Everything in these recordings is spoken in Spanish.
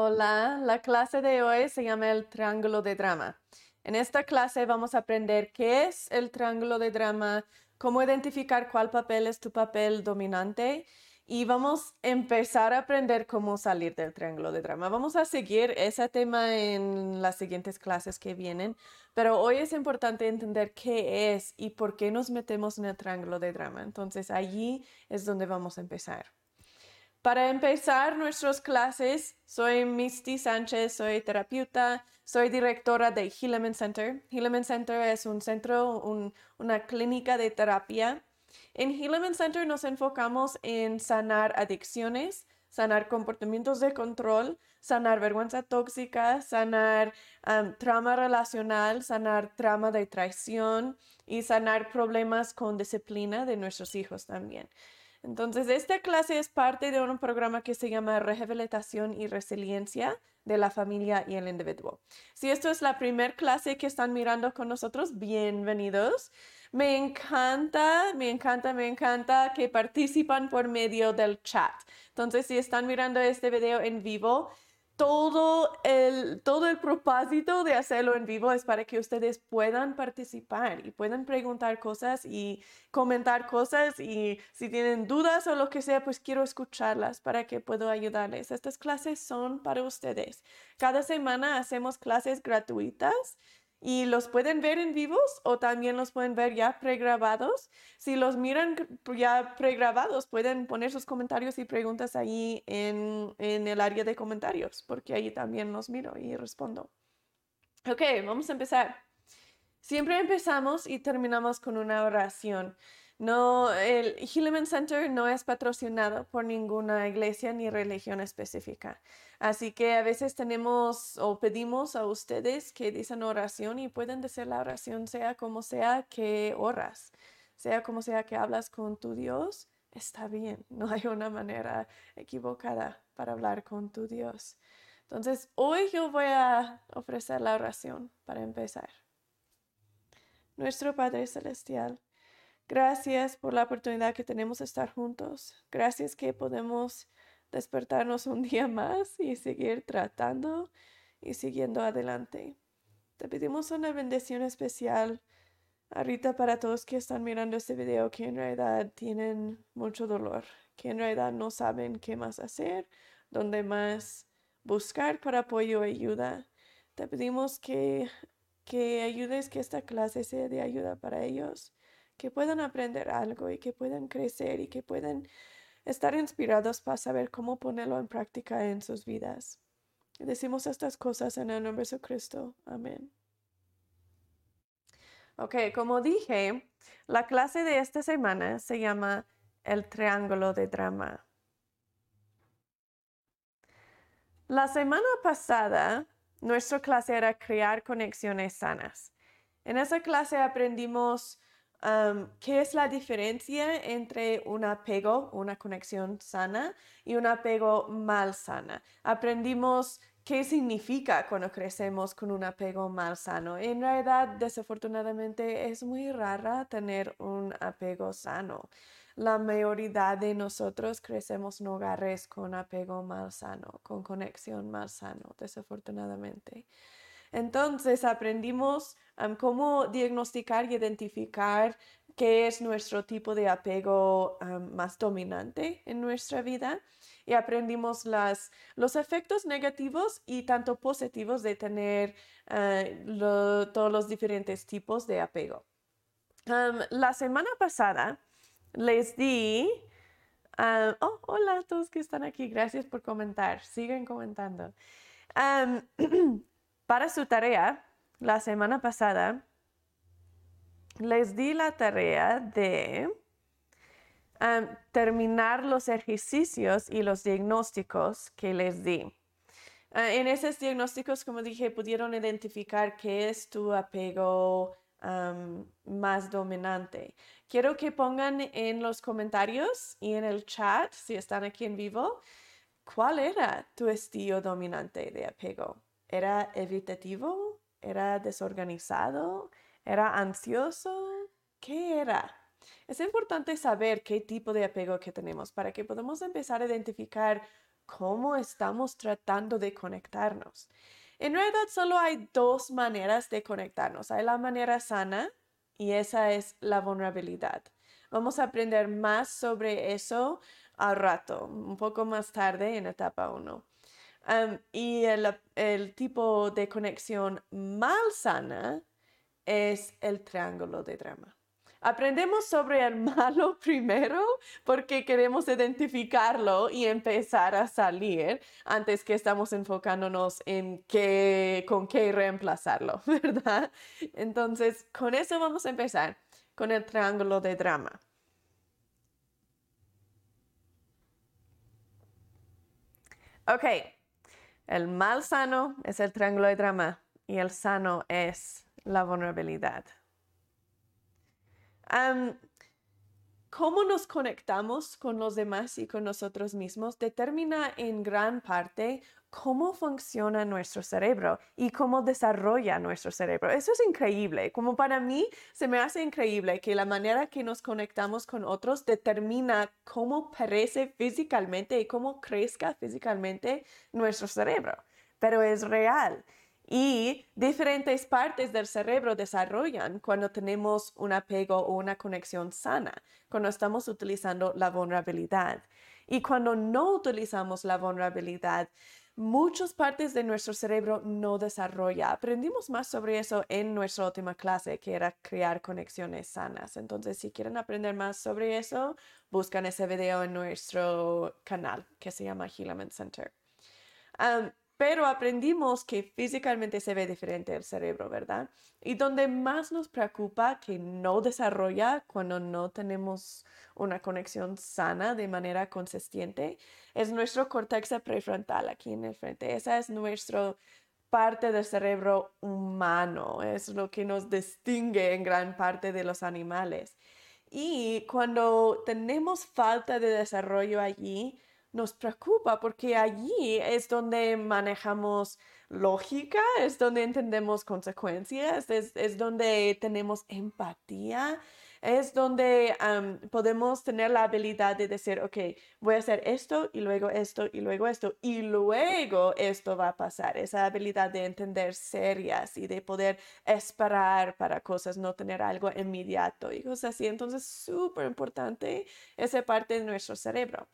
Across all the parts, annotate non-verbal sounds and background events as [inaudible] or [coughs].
Hola, la clase de hoy se llama el triángulo de drama. En esta clase vamos a aprender qué es el triángulo de drama, cómo identificar cuál papel es tu papel dominante y vamos a empezar a aprender cómo salir del triángulo de drama. Vamos a seguir ese tema en las siguientes clases que vienen, pero hoy es importante entender qué es y por qué nos metemos en el triángulo de drama. Entonces allí es donde vamos a empezar. Para empezar nuestras clases, soy Misty Sánchez, soy terapeuta, soy directora de Hilleman Center. Hilleman Center es un centro, una clínica de terapia. En Hilleman Center nos enfocamos en sanar adicciones, sanar comportamientos de control, sanar vergüenza tóxica, sanar trauma relacional, sanar trauma de traición y sanar problemas con disciplina de nuestros hijos también. Entonces, esta clase es parte de un programa que se llama Rehabilitación y Resiliencia de la familia y el individuo. Si esto es la primera clase que están mirando con nosotros, bienvenidos. Me encanta, me encanta, me encanta que participan por medio del chat. Entonces, si están mirando este video en vivo, todo el, todo el propósito de hacerlo en vivo es para que ustedes puedan participar y puedan preguntar cosas y comentar cosas y si tienen dudas o lo que sea, pues quiero escucharlas para que pueda ayudarles. Estas clases son para ustedes. Cada semana hacemos clases gratuitas y los pueden ver en vivos o también los pueden ver ya pregrabados. Si los miran ya pregrabados, pueden poner sus comentarios y preguntas ahí en, el área de comentarios, porque ahí también los miro y respondo. Ok, vamos a empezar. Siempre empezamos y terminamos con una oración. No, el Hilleman Center no es patrocinado por ninguna iglesia ni religión específica. Así que a veces tenemos o pedimos a ustedes que dicen oración y pueden decir la oración sea como sea que oras, sea como sea que hablas con tu Dios, está bien. [laughs] No hay una manera equivocada para hablar con tu Dios. Entonces, hoy yo voy a ofrecer la oración para empezar. Nuestro Padre Celestial, Gracias por la oportunidad que tenemos de estar juntos. Gracias que podemos despertarnos un [laughs] día más y seguir tratando y siguiendo adelante. Te pedimos una bendición especial ahorita para todos que están mirando este video que en realidad tienen mucho dolor, que en realidad no saben qué más hacer, dónde más buscar para apoyo y ayuda. Te pedimos que, que ayudes que esta clase sea de ayuda para ellos que puedan aprender algo y que puedan crecer y que puedan estar inspirados para saber cómo ponerlo en práctica en sus vidas. Decimos estas cosas en el nombre de Cristo. Amén. Ok, como dije, la clase de esta semana se llama el triángulo de drama. La semana pasada, nuestra clase era crear conexiones sanas. En esa clase aprendimos ¿Qué es la diferencia entre un apego, una conexión sana y un apego mal sana? Aprendimos qué significa cuando crecemos con un apego mal sano. En realidad, desafortunadamente, es muy rara tener un apego sano. La mayoría de nosotros crecemos en hogares con apego mal sano, con conexión mal sano, desafortunadamente. Entonces aprendimos cómo diagnosticar y identificar qué es nuestro tipo de apego más dominante en nuestra vida y aprendimos las, los efectos negativos y tanto positivos de tener eh, todos los diferentes tipos de apego. la semana pasada les di... oh, hola a todos que están aquí. Gracias por comentar. Siguen comentando. [clears throat] Para su tarea, la semana pasada, les di la tarea de terminar los ejercicios y los diagnósticos que les di. Ah, en esos diagnósticos, como dije, pudieron identificar qué es tu apego más dominante. Quiero que pongan en los comentarios y en el chat, si están aquí en vivo, cuál era tu estilo dominante de apego. ¿Era evitativo? ¿Era desorganizado? ¿Era ansioso? ¿Qué era? Es importante saber qué tipo de apego que tenemos para que podamos empezar a identificar cómo estamos tratando de conectarnos. En realidad solo hay dos maneras de conectarnos. Hay la manera sana y esa es la vulnerabilidad. Vamos a aprender más sobre eso al rato, un poco más tarde en etapa 1. Y el, tipo de conexión mal sana es el triángulo de drama. Aprendemos sobre el [laughs] malo primero porque queremos identificarlo y empezar a salir antes que estamos enfocándonos en qué, con qué reemplazarlo, [laughs] ¿verdad? Entonces, con eso vamos a empezar, con el triángulo de drama. Ok, el mal sano es el triángulo de drama y el sano es la vulnerabilidad. Cómo nos conectamos con los demás y con nosotros mismos determina en gran parte cómo funciona nuestro cerebro y cómo desarrolla nuestro cerebro. Eso es increíble. Como para mí se me hace increíble que la manera que nos conectamos con otros determina cómo parece físicamente y cómo crezca físicamente nuestro cerebro. Pero es real. Y diferentes partes del cerebro desarrollan cuando tenemos un apego o una conexión sana, cuando estamos utilizando la vulnerabilidad. Y cuando no utilizamos la vulnerabilidad, muchas partes de nuestro cerebro no desarrolla. Aprendimos más sobre eso en nuestra última clase, que era crear conexiones sanas. Entonces, si quieren aprender más sobre eso, buscan ese video en nuestro canal que se llama Healament Center pero aprendimos que físicamente se ve diferente el cerebro, ¿verdad? Y donde más nos preocupa que no desarrolla cuando no tenemos una conexión sana de manera consistente es nuestro córtex prefrontal aquí en el frente. Esa es nuestra parte del cerebro humano, es lo que nos distingue en gran parte de los animales. Y cuando tenemos falta de desarrollo allí, nos preocupa porque allí es donde manejamos lógica, es donde entendemos consecuencias, es, donde tenemos empatía, es donde podemos tener la habilidad de decir, ok, voy a hacer esto y luego esto y luego esto y luego esto va a pasar. Esa habilidad de entender serias y de poder esperar para cosas, no tener algo inmediato y cosas así. Entonces, súper importante esa parte de nuestro cerebro.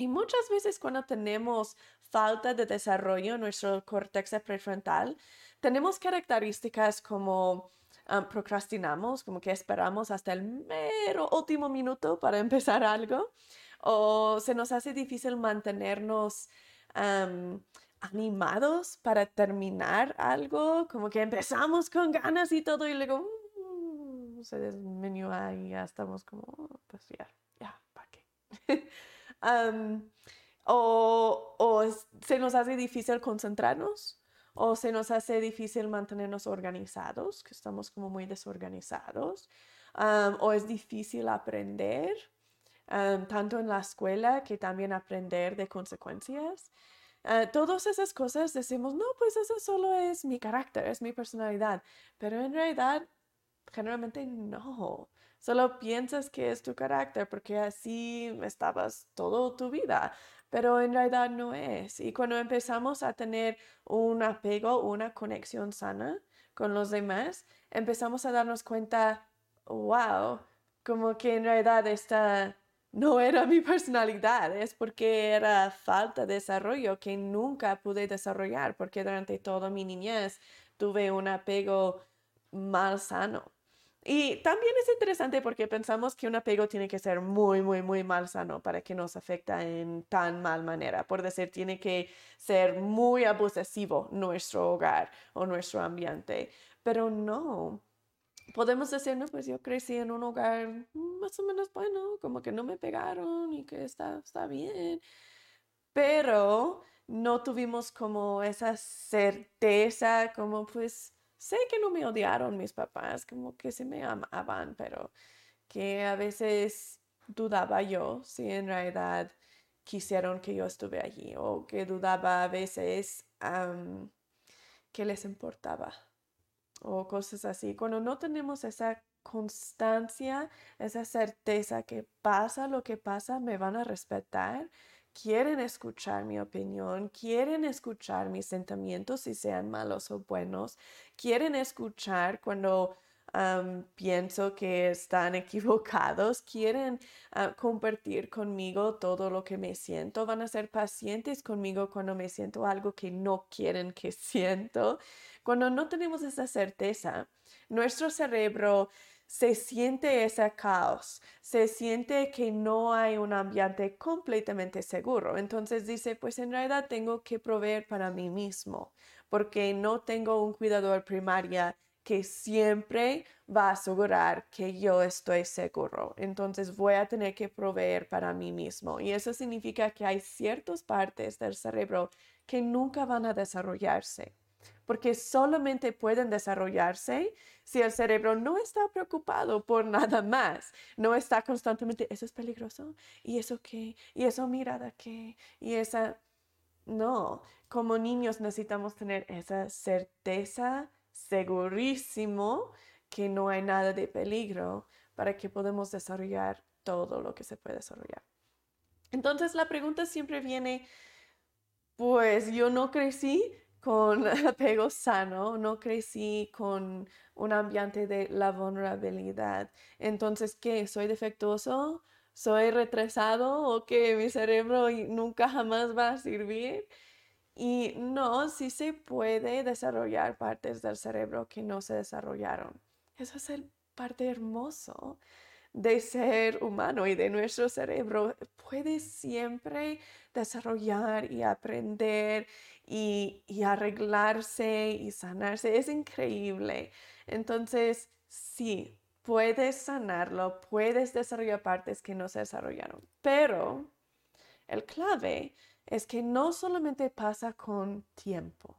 Y muchas veces cuando tenemos falta de desarrollo en nuestro córtex prefrontal, tenemos características como ah, procrastinamos, como que esperamos hasta el mero último minuto para [laughs] empezar algo, o se nos hace difícil mantenernos animados para terminar algo, como que empezamos con ganas y todo y luego uh, se disminuye y ya estamos como, oh, pues ya, ya, ¿para qué? [laughs] o, se nos hace difícil concentrarnos o se nos hace difícil mantenernos organizados, que estamos como muy desorganizados, o es difícil aprender, tanto en la escuela que también aprender de consecuencias. Uh, todas esas cosas decimos, no, pues eso solo es mi carácter, es mi personalidad, pero en realidad generalmente no. Solo piensas que es tu carácter porque así estabas toda tu vida, pero en realidad no es. Y cuando empezamos a tener un apego, una conexión sana con los demás, empezamos a darnos cuenta, wow, como que en realidad esta no era mi [laughs] personalidad, es porque era falta de desarrollo que nunca pude desarrollar, porque durante toda mi niñez tuve un apego mal sano. Y también es interesante porque pensamos que un apego tiene que ser muy, muy, muy mal sano para que nos afecta en tan mal manera. Por decir, tiene que ser muy abusivo nuestro hogar o nuestro ambiente. Pero no. Podemos decir, no, pues yo crecí en un hogar más o menos bueno, como que no me pegaron y que está, está bien. Pero no tuvimos como esa certeza, como pues sé que no me odiaron mis papás, como que se me amaban, pero que a veces dudaba yo si en realidad quisieron que yo estuve allí o que dudaba a veces que les importaba o cosas así. Cuando no tenemos esa constancia, esa certeza que pasa lo que pasa, me van a respetar, quieren escuchar mi opinión, quieren escuchar mis sentimientos, si sean malos o buenos, quieren escuchar cuando pienso que están [laughs] equivocados, quieren ah, compartir conmigo todo lo que me siento, van a ser pacientes conmigo cuando me siento algo que no quieren que [laughs] siento. Cuando no tenemos esa certeza, nuestro cerebro se siente ese caos, se siente que no hay un ambiente completamente seguro. Entonces dice, pues en realidad tengo que proveer para mí mismo, porque no tengo un cuidador primaria que siempre va a asegurar que yo estoy seguro. Entonces voy a tener que proveer para mí mismo. Y eso significa que hay ciertas partes del cerebro que nunca van a desarrollarse, porque solamente pueden desarrollarse si el cerebro no está preocupado por [laughs] nada más, no está constantemente, eso es peligroso, y eso qué, y eso mirada qué, y esa... No, como niños necesitamos tener esa certeza segurísimo que no hay nada de peligro para que podamos desarrollar todo lo que se puede desarrollar. Entonces la pregunta siempre viene, pues yo no crecí con [laughs] apego sano, no crecí con un ambiente de la vulnerabilidad. Entonces, ¿qué? ¿Soy defectuoso? ¿Soy retrasado? ¿O que mi cerebro nunca jamás va a servir? Y no, sí se puede desarrollar partes del cerebro que no se desarrollaron. Eso es el parte hermoso de ser humano y de nuestro cerebro. Puede siempre desarrollar y aprender y, arreglarse y sanarse. Es increíble. Entonces, sí, puedes sanarlo, puedes desarrollar partes que no se desarrollaron. Pero el clave es que no solamente pasa con tiempo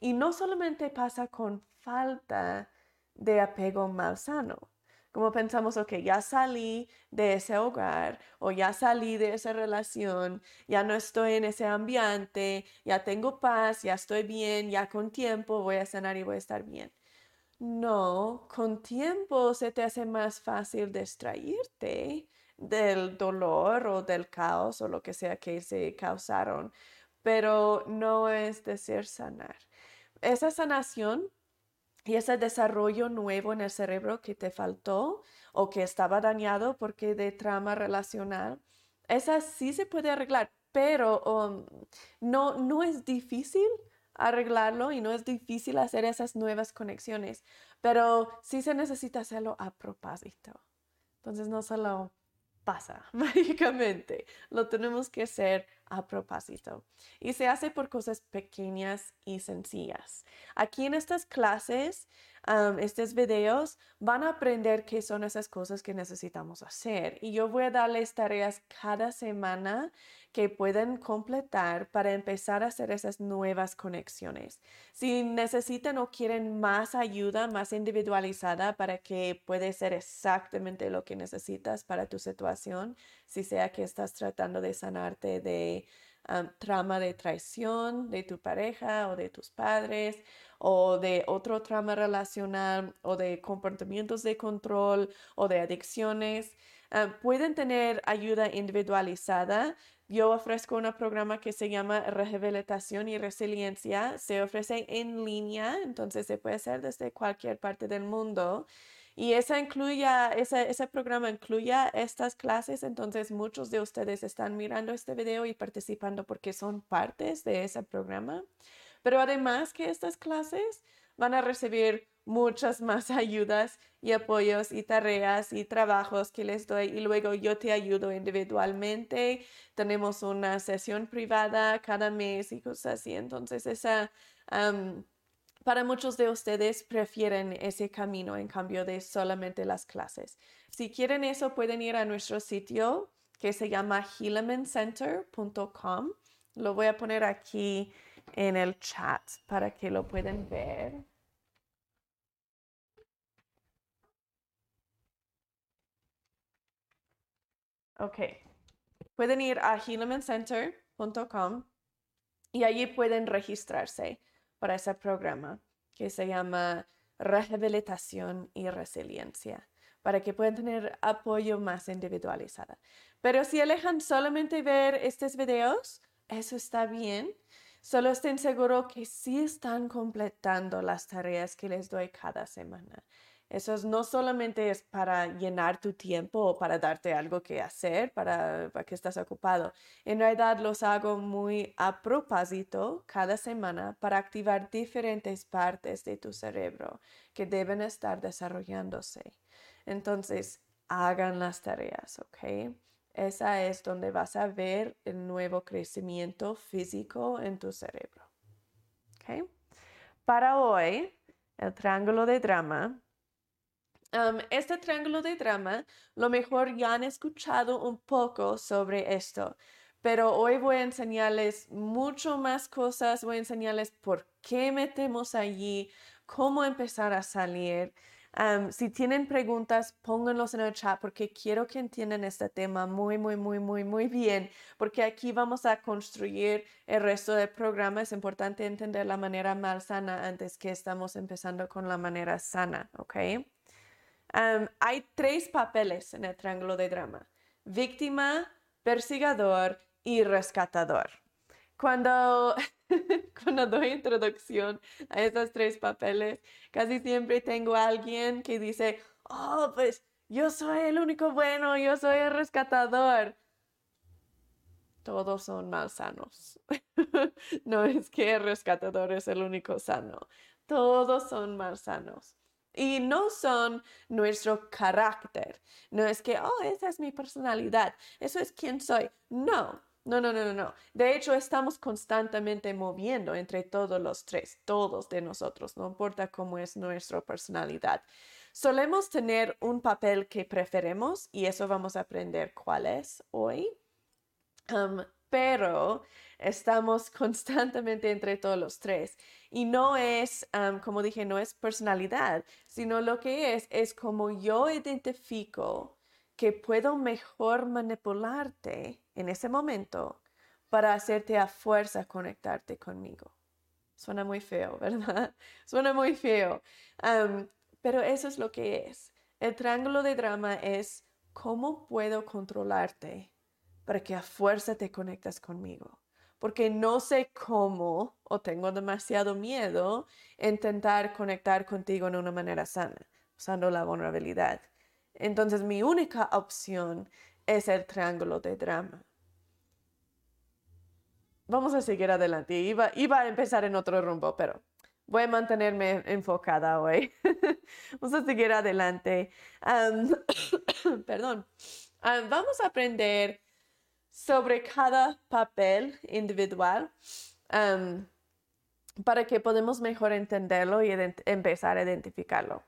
y no solamente pasa con falta de apego malsano. Como pensamos, ok, ya salí de ese hogar o ya salí de esa relación, ya no estoy en ese ambiente, ya tengo paz, ya estoy bien, ya con tiempo voy a sanar y voy a estar bien. No, con tiempo se te hace más fácil distraerte del dolor o del caos o lo que sea que se causaron, pero no es decir sanar. Esa sanación y ese desarrollo nuevo en el cerebro que te faltó o que estaba dañado porque de trama relacional, esa sí se puede arreglar, pero um, no, no es difícil arreglarlo y no es difícil hacer esas nuevas conexiones, pero sí se necesita hacerlo a propósito. Entonces no solo pasa [laughs] mágicamente. Lo tenemos que hacer a propósito. Y se hace por cosas pequeñas y sencillas. Aquí en estas clases estos videos, van a aprender qué son esas cosas que necesitamos hacer. Y yo voy a darles tareas cada semana que pueden completar para empezar a hacer esas nuevas conexiones. Si necesitan o quieren más ayuda, más individualizada para que puede ser exactamente lo que necesitas para tu situación, si sea que estás tratando de sanarte de trama de traición de tu pareja o de tus padres o de otro trama relacional o de comportamientos de control o de adicciones. Pueden tener ayuda individualizada. Yo ofrezco un programa que se llama Rehabilitación y Resiliencia. Se ofrece en línea, entonces se puede hacer desde cualquier parte del mundo. Y esa incluya, ese, programa incluya estas clases, entonces muchos de ustedes están mirando este video y participando porque son partes de ese programa. Pero además que estas clases van a recibir muchas más [laughs] ayudas y apoyos y tareas y trabajos que les doy y luego yo te ayudo individualmente. Tenemos una sesión privada cada mes y cosas así. Entonces esa para muchos de ustedes prefieren ese camino en cambio de solamente las clases. Si quieren eso, pueden ir a nuestro sitio que se llama healamencenter.com. Lo voy a poner aquí en el chat para que lo puedan ver. Ok. Pueden ir a healamencenter.com y allí pueden registrarse para ese programa que se llama Rehabilitación y Resiliencia, para que puedan tener apoyo más individualizado. Pero si elijan solamente ver estos videos, eso está bien. Solo estén seguros que sí están completando las tareas que les doy cada semana. Eso no solamente es para llenar tu tiempo o para darte algo que hacer, para, para, que estás ocupado. En realidad los hago muy a propósito cada semana para activar diferentes partes de tu cerebro que deben estar desarrollándose. Entonces, hagan las tareas, ¿ok? Esa es donde vas a ver el nuevo crecimiento físico en tu cerebro. ¿ok? Para hoy, el triángulo de drama. Um, este triángulo de drama, lo mejor ya han escuchado un poco sobre esto, pero hoy voy a enseñarles mucho más cosas, voy a enseñarles por qué metemos allí, cómo empezar a salir si tienen preguntas, pónganlos en el chat porque quiero que entiendan este tema muy, muy, muy, muy, muy bien, porque aquí vamos a construir el resto del programa. Es importante entender la manera mal sana antes que estamos empezando con la manera sana, ¿ok? Hay tres papeles en el triángulo de drama. Víctima, persigador y rescatador. Cuando, [laughs] cuando doy introducción a esos tres papeles, casi siempre tengo alguien que dice, oh, pues yo soy el único bueno, yo soy el rescatador. Todos son malsanos. [laughs] no es que el rescatador es el único sano. Todos son malsanos. Y no son nuestro carácter. No es que, oh, esa es mi personalidad. Eso es quien soy. No, no, no, no, no, De hecho, estamos constantemente moviendo entre todos los tres, todos de nosotros, no importa cómo es nuestra personalidad. Solemos tener un papel que preferemos y eso vamos a aprender cuál es hoy. Pero estamos [laughs] constantemente entre todos los tres. Y no es, um, como dije, no es personalidad, sino lo que es, es como yo identifico que puedo mejor manipularte en ese momento para hacerte a fuerza conectarte conmigo. Suena muy feo, [laughs] ¿verdad? Suena muy feo. pero eso es lo que es. El triángulo de drama es cómo puedo controlarte para que a fuerza te conectas conmigo. Porque no sé cómo o tengo demasiado miedo intentar conectar contigo en una manera sana, usando la vulnerabilidad. Entonces mi única opción es el triángulo de drama. Vamos a seguir adelante. Iba, iba a empezar en otro rumbo, pero voy a mantenerme enfocada hoy. [laughs] vamos a seguir adelante. [coughs] perdón. vamos a aprender sobre cada papel individual para que podamos mejor entenderlo y empezar a identificarlo.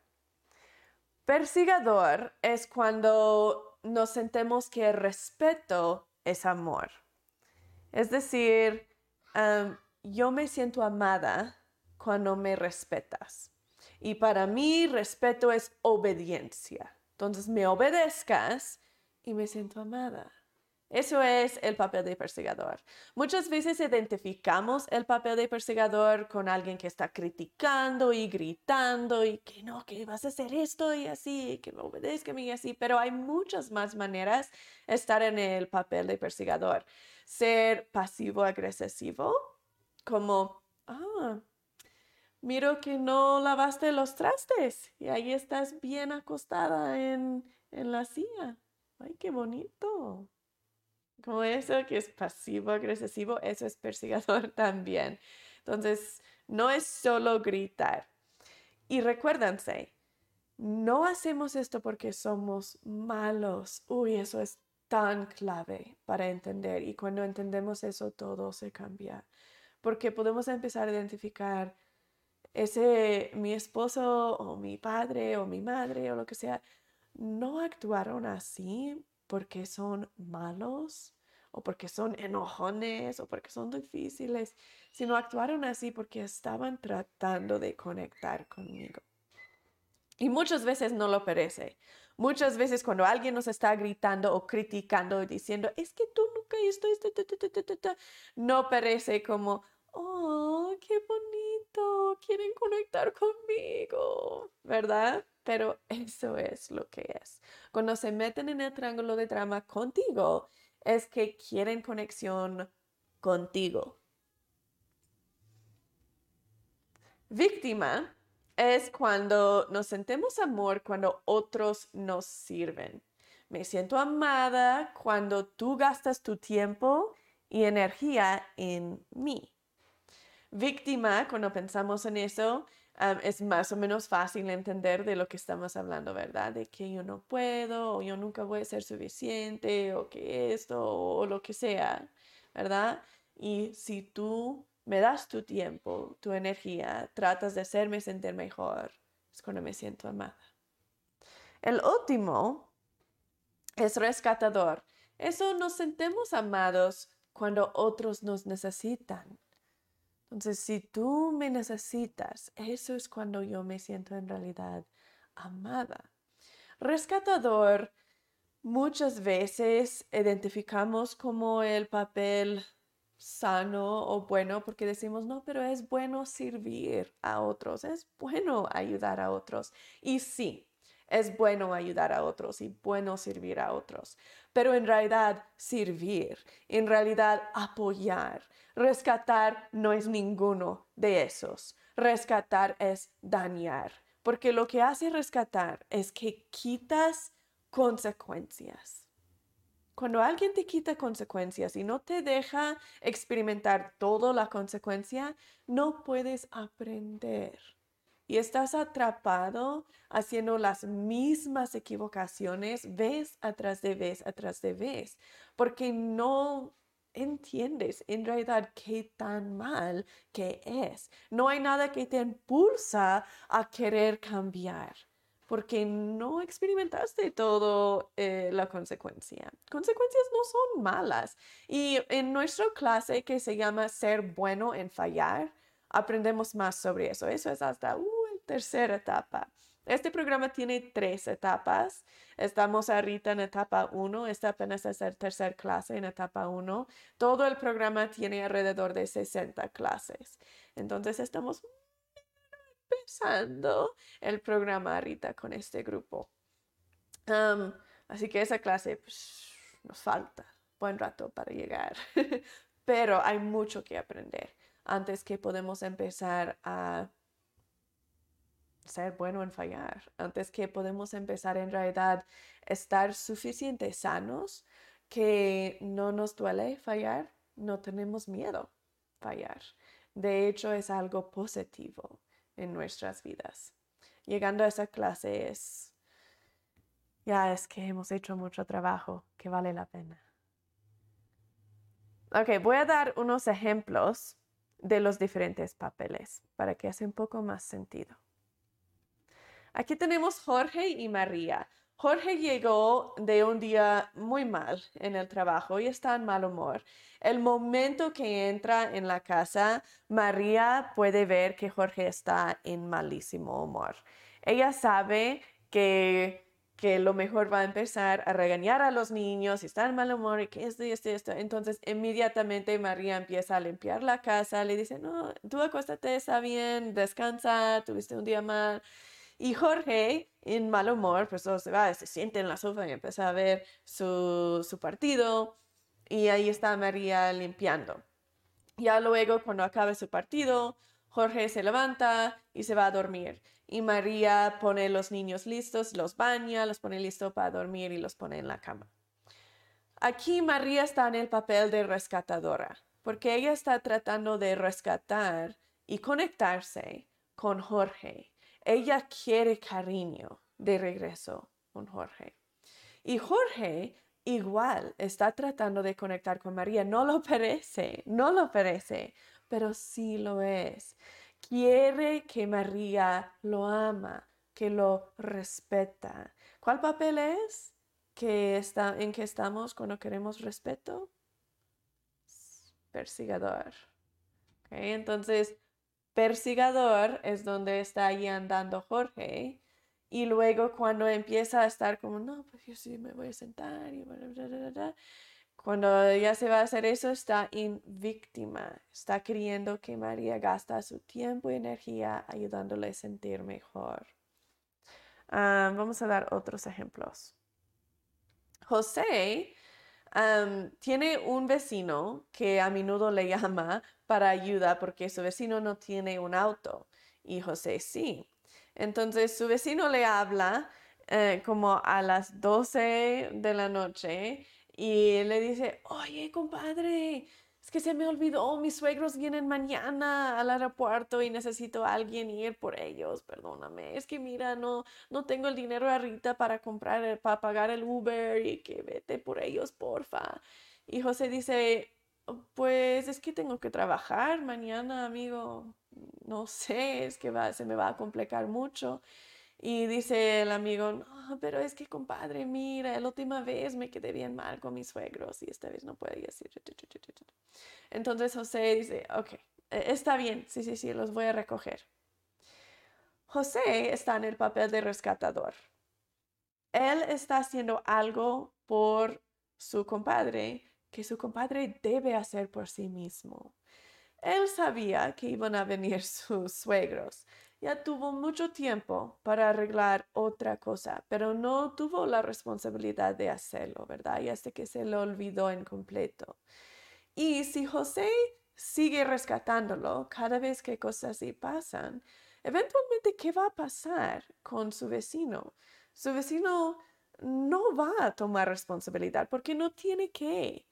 Persigador es cuando nos sentimos que el respeto es amor. Es decir, yo me siento amada cuando me respetas. Y para mí, respeto es obediencia. Entonces, me obedezcas y me siento amada. Eso es el papel de perseguidor. Muchas veces identificamos el papel de perseguidor con alguien que está criticando y gritando y que no, que vas a hacer esto y así, que me obedezca y así, pero hay muchas más maneras de estar en el papel de perseguidor. Ser pasivo-agresivo, como, ah, miro que no lavaste los trastes y ahí estás bien acostada en, en la silla. Ay, qué bonito como eso que es pasivo agresivo, eso es persigador [laughs] también. Entonces, no es solo gritar. Y recuérdense, no hacemos esto porque somos malos. Uy, eso es tan clave para entender. Y cuando entendemos eso, todo se cambia. Porque podemos empezar a identificar ese, mi esposo o mi padre o mi madre o lo que sea, no actuaron así porque son malos o porque son enojones o porque son difíciles, sino actuaron así porque estaban tratando de conectar conmigo. Y muchas veces no lo parece. Muchas veces cuando alguien nos está gritando o criticando y diciendo, es que tú nunca esto, no parece como, oh, qué bonito, quieren conectar conmigo, ¿verdad? Pero [laughs] eso es lo que es. Cuando se meten en el triángulo de drama contigo, es que quieren conexión contigo. Víctima es cuando nos sentimos amor cuando otros nos sirven. Me siento amada cuando tú gastas tu tiempo y energía en mí. Víctima, cuando pensamos en eso, es más o menos fácil entender de lo que estamos hablando, ¿verdad? De que yo no puedo, o yo nunca voy a ser suficiente, o que esto, o lo que sea, ¿verdad? Y si tú me das tu tiempo, tu energía, tratas de hacerme sentir mejor, es cuando me siento amada. El último es rescatador. Eso nos sentimos amados cuando otros nos necesitan. Entonces, si tú me necesitas, eso es cuando yo me siento en realidad amada. Rescatador, muchas veces identificamos como el papel sano o bueno porque decimos, no, pero es bueno servir a otros, es bueno ayudar a otros. Y sí, es bueno ayudar a otros y bueno servir a otros, pero en realidad servir, en realidad apoyar, rescatar no es ninguno de esos. Rescatar es dañar, porque lo que hace rescatar es que quitas consecuencias. Cuando alguien te quita consecuencias y no te deja experimentar toda la consecuencia, no puedes aprender. Y estás atrapado haciendo las mismas equivocaciones vez atrás de vez atrás de vez, porque no entiendes en realidad qué tan mal que es. No hay nada que te impulsa a querer cambiar porque no experimentaste todo eh, la consecuencia. Consecuencias no son malas. Y en nuestra clase que se llama Ser bueno en fallar, aprendemos más sobre eso. Eso es hasta uh, tercera etapa. Este programa tiene tres etapas. Estamos ahorita en etapa 1, esta apenas es la tercera clase en etapa 1. Todo el programa tiene alrededor de 60 clases. Entonces estamos empezando el programa ahorita con este grupo. así que esa clase pues, nos falta buen rato para llegar, [laughs] pero hay mucho que aprender antes que podemos empezar a ser bueno en fallar, antes que podemos empezar en realidad estar suficiente sanos que no nos duele fallar, no tenemos miedo fallar. De hecho, es algo positivo en nuestras vidas. Llegando a esa clase es, ya es que hemos hecho mucho trabajo que vale la pena. Ok, voy a dar unos ejemplos de los diferentes papeles para que hace un poco más sentido. Aquí tenemos Jorge y María. Jorge llegó de un día muy mal en el trabajo y está en mal humor. El momento que entra en la casa, María puede ver que Jorge está en malísimo humor. Ella sabe que que lo mejor va a empezar a regañar a los niños y está en mal humor y que esto y esto y esto. Entonces, inmediatamente María empieza a limpiar la casa, le dice, no, tú acuéstate, está bien, descansa, tuviste un día mal. Y Jorge, en mal humor, pues se va, se siente en la sofá y empieza a ver su, su partido. Y ahí está María limpiando. Ya luego, cuando acabe su partido, Jorge se levanta y se va a dormir. Y María pone los niños listos, los baña, los pone listos para dormir y los pone en la cama. Aquí María está en el papel de rescatadora, porque ella está tratando de rescatar y conectarse con Jorge ella quiere cariño de regreso con Jorge. Y Jorge igual está tratando de conectar con María. No lo [laughs] parece, no lo parece, pero sí lo es. Quiere que María lo ama, que lo respeta. ¿Cuál papel es que está, en que estamos cuando queremos respeto? Persigador. Entonces, persigador es donde está ahí andando Jorge. Y luego cuando empieza a estar como, no, pues yo sí me voy a sentar y cuando ya se va a hacer eso, está en víctima. Está queriendo que María gasta su tiempo y energía ayudándole a sentir mejor. Ah, vamos a dar otros ejemplos. José tiene un vecino que a menudo le [laughs] llama para ayuda porque su vecino no tiene un auto y José sí. Entonces su vecino le habla eh, como a las 12 de la noche y le dice, oye, compadre, es que se me olvidó, mis suegros vienen mañana al aeropuerto y necesito a alguien ir por ellos, perdóname. Es que mira, no, no tengo el dinero ahorita para comprar, para pagar el Uber y que vete por ellos, porfa. Y José dice, pues es que tengo que trabajar mañana, amigo. No sé, es que va, se me va a complicar mucho. Y dice el amigo, no, pero es que compadre, mira, la última vez me quedé bien mal con mis suegros y esta vez no puedo decir. Entonces José dice, ok, e, está bien, sí, sí, sí, los voy a recoger. José está en el papel de rescatador. Él está haciendo algo por su compadre que su compadre debe hacer por sí mismo. Él sabía que iban a venir [laughs] sus suegros ya tuvo mucho tiempo para arreglar otra cosa, pero no tuvo la responsabilidad de hacerlo, ¿verdad? Y hasta que se lo olvidó en completo. Y si José sigue rescatándolo cada vez que cosas así pasan, eventualmente, ¿qué va a pasar con su vecino? Su vecino no va a tomar responsabilidad porque no tiene que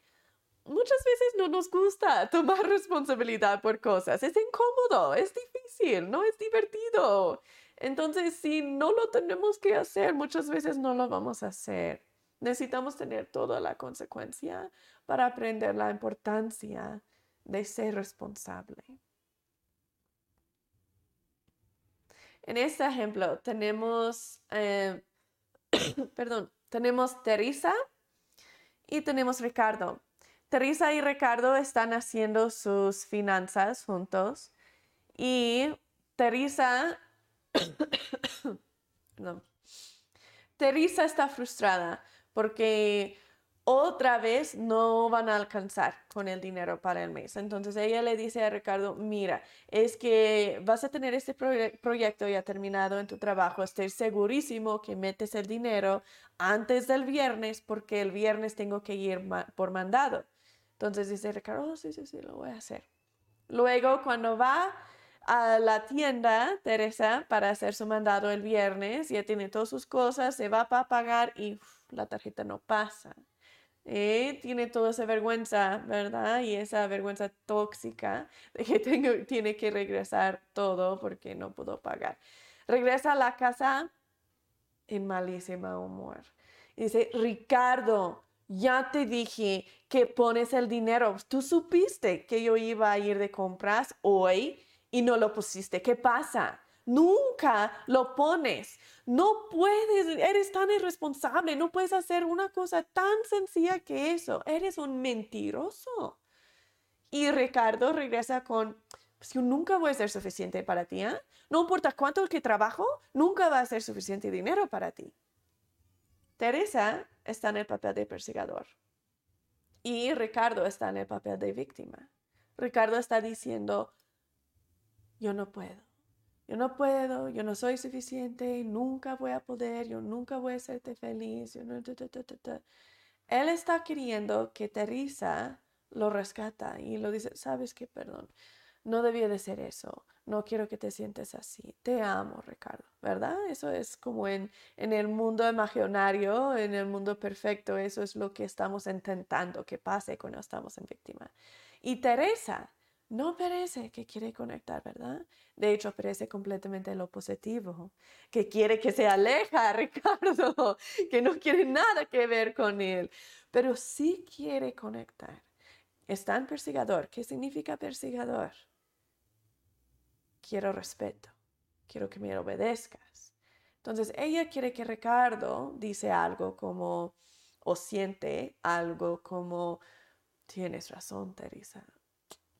muchas veces no nos gusta tomar [laughs] responsabilidad por cosas. Es incómodo, es difícil, no es divertido. Entonces, si no lo tenemos que hacer, muchas veces no lo vamos a hacer. Necesitamos tener toda la consecuencia para aprender la importancia de ser responsable. En este ejemplo tenemos, eh, [coughs] perdón, tenemos Teresa y tenemos Ricardo. Teresa y Ricardo están haciendo sus finanzas juntos y [coughs] Teresa, está frustrada porque otra vez no van a alcanzar con el dinero para el mes. Entonces ella le dice a Ricardo, mira, es que vas a tener este proyecto ya terminado en tu trabajo, estoy segurísimo que metes el dinero antes del viernes porque el viernes tengo que ir por mandado. Entonces dice Ricardo, oh, sí, sí, sí, lo voy a hacer. Luego, cuando va a la tienda, Teresa, para hacer su mandado el viernes, ya tiene todas sus cosas, se va para pagar y la tarjeta no pasa. Eh, tiene toda esa vergüenza, ¿verdad? Y esa vergüenza tóxica de que [laughs] tengo, tiene que regresar todo porque no pudo pagar. Regresa a la casa en malísima humor. Y dice, Ricardo, ya te dije que pones el dinero. Tú supiste que yo iba a ir de compras hoy y no lo pusiste. ¿Qué pasa? Nunca lo pones. No puedes, eres tan irresponsable, no puedes hacer una cosa tan sencilla que eso. Eres un mentiroso. Y Ricardo regresa con, pues yo nunca voy a ser suficiente para ti. ¿eh? No importa cuánto que trabajo, nunca va a ser suficiente dinero para ti. Teresa está en el papel de perseguidor. Y Ricardo está en el papel de víctima. Ricardo está diciendo, yo no puedo, yo no puedo, yo no soy suficiente, nunca voy a poder, yo nunca voy a hacerte feliz. Él está queriendo que Teresa lo rescata y lo dice, sabes qué, perdón, no debía de ser eso no quiero que te sientes así. Te amo, Ricardo, ¿verdad? Eso es como en, en el mundo imaginario, en el mundo perfecto, eso es lo que estamos intentando que pase cuando estamos en víctima. Y Teresa no parece que quiere conectar, ¿verdad? De hecho, parece completamente lo positivo, que quiere que se aleja [laughs] Ricardo, que no quiere nada que ver con él, pero sí quiere conectar. Es tan persigador. ¿Qué significa persigador? Quiero respeto, quiero que me obedezcas. Entonces ella quiere que Ricardo dice algo como, o siente algo como, tienes razón, Teresa,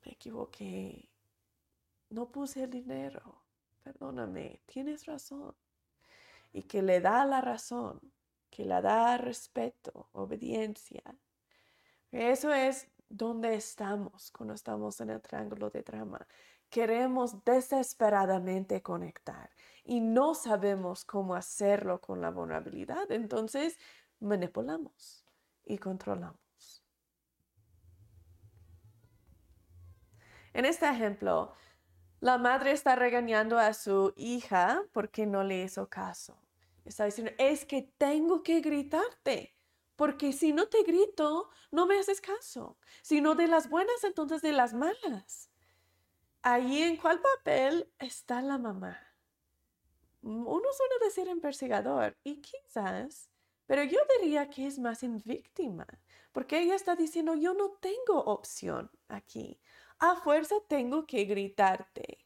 me equivoqué, no puse el dinero, perdóname, tienes razón. Y que le da la razón, que le da respeto, obediencia. Eso es ¿Dónde estamos cuando estamos en el triángulo de drama? Queremos desesperadamente conectar y no sabemos cómo hacerlo con la vulnerabilidad, entonces manipulamos y controlamos. En este ejemplo, la madre está regañando a su hija porque no le hizo caso. Está diciendo, es que tengo que gritarte, porque si no te grito, no me haces caso. Si no de las buenas, entonces de las malas. Ahí en cuál papel está la mamá. Mm, uno suele decir en persegador y quizás, pero yo diría que es más en víctima, porque ella está diciendo, yo no tengo opción aquí. A fuerza tengo que gritarte,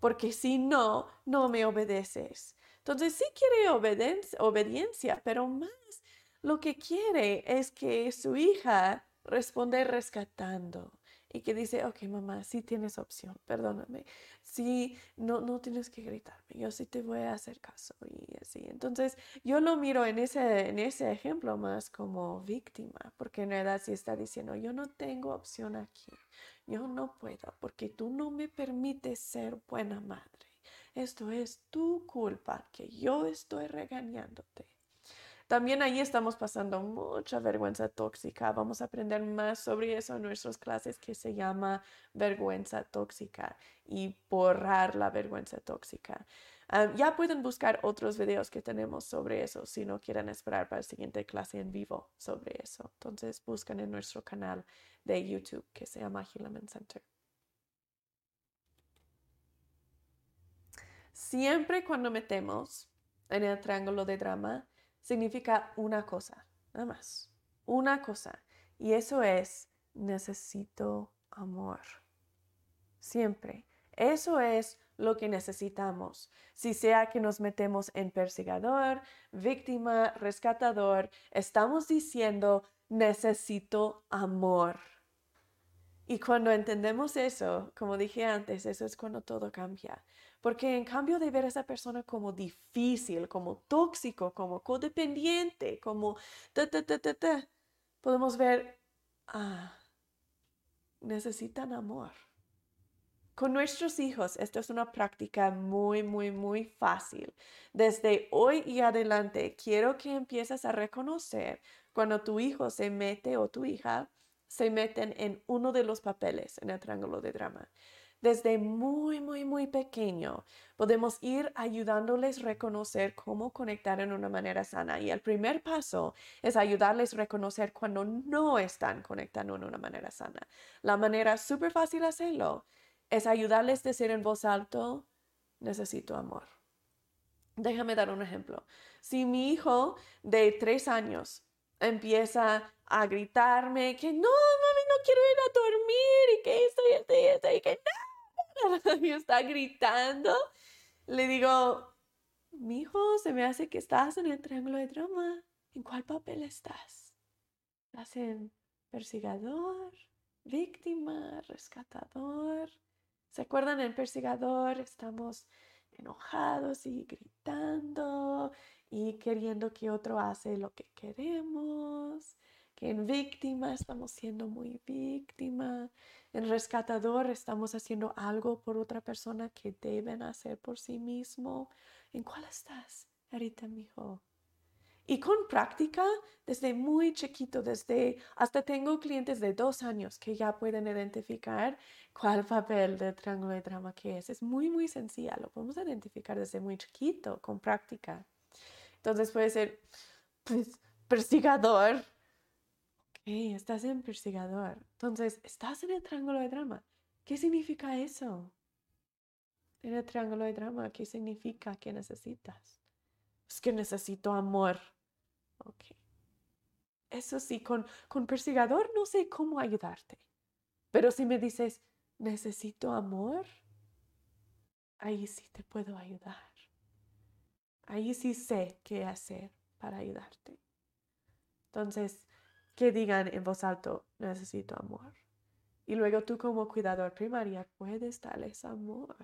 porque si no, no me obedeces. Entonces sí quiere obediencia, pero más lo que quiere es que su hija responda rescatando y que dice, ok, mamá, sí tienes opción, perdóname, sí, no, no tienes que gritarme, yo sí te voy a hacer caso y así. Entonces, yo lo miro en ese, en ese ejemplo más como víctima, porque en realidad sí está diciendo, yo no tengo opción aquí, yo no puedo, porque tú no me permites ser buena madre. Esto es tu culpa, que yo estoy regañándote. También ahí estamos pasando mucha vergüenza tóxica. Vamos a aprender más sobre eso en nuestras clases que se llama vergüenza tóxica y borrar la vergüenza tóxica. Ah, ya pueden buscar otros videos que tenemos sobre eso si no quieren esperar para la siguiente clase en vivo sobre eso. Entonces buscan en nuestro canal de YouTube que se llama Hillman Center. Siempre cuando metemos en el triángulo de drama, significa una cosa, nada más, una cosa. Y eso es, necesito amor. Siempre. Eso es lo que necesitamos. Si sea que nos metemos en perseguidor, víctima, rescatador, estamos diciendo, necesito amor. Y cuando entendemos eso, como dije antes, eso es cuando todo cambia. Porque en cambio de ver a esa persona como difícil, como tóxico, como codependiente, como ta, ta, ta, ta, ta, podemos ver, ah, necesitan amor. Con nuestros hijos, esto es una práctica muy, muy, muy fácil. Desde hoy y adelante, quiero que empieces a reconocer cuando tu hijo se mete o tu hija se meten en uno de los papeles en el triángulo de drama desde muy, muy, muy pequeño podemos ir ayudándoles a reconocer cómo conectar en una manera sana. Y el primer paso es ayudarles a reconocer cuando no están conectando en una manera sana. La manera súper fácil de hacerlo es ayudarles a decir en voz alta, necesito amor. Déjame dar un ejemplo. Si mi hijo de tres años empieza a gritarme que no, mami, no quiero ir a dormir y que esto y esto y esto y que no, [laughs] y está gritando, le digo, mi hijo, se me hace que estás en el triángulo de drama. ¿En cuál papel estás? ¿Estás en persigador, víctima, rescatador? ¿Se acuerdan en persigador? Estamos enojados y gritando y queriendo que otro hace lo que queremos que en víctima estamos siendo muy víctima, en rescatador estamos haciendo algo por otra persona que deben hacer por sí mismo. ¿En cuál estás ahorita, mijo? Y con práctica, desde muy chiquito, desde hasta tengo clientes de dos años que ya pueden identificar cuál papel de triángulo de drama que es. Es muy, muy sencillo. Lo podemos identificar desde muy chiquito, con práctica. Entonces puede ser, pues, persigador, estás en persegador. Entonces, estás en el triángulo de drama. ¿Qué significa eso? En el triángulo de drama, ¿qué significa que necesitas? Es que necesito amor. Ok. Eso sí, con, con persegador no sé cómo ayudarte. Pero si me dices, necesito amor, ahí sí te puedo ayudar. Ahí sí sé qué hacer para ayudarte. Entonces, que digan en voz alta, necesito amor. Y luego tú como cuidador primaria puedes darles amor.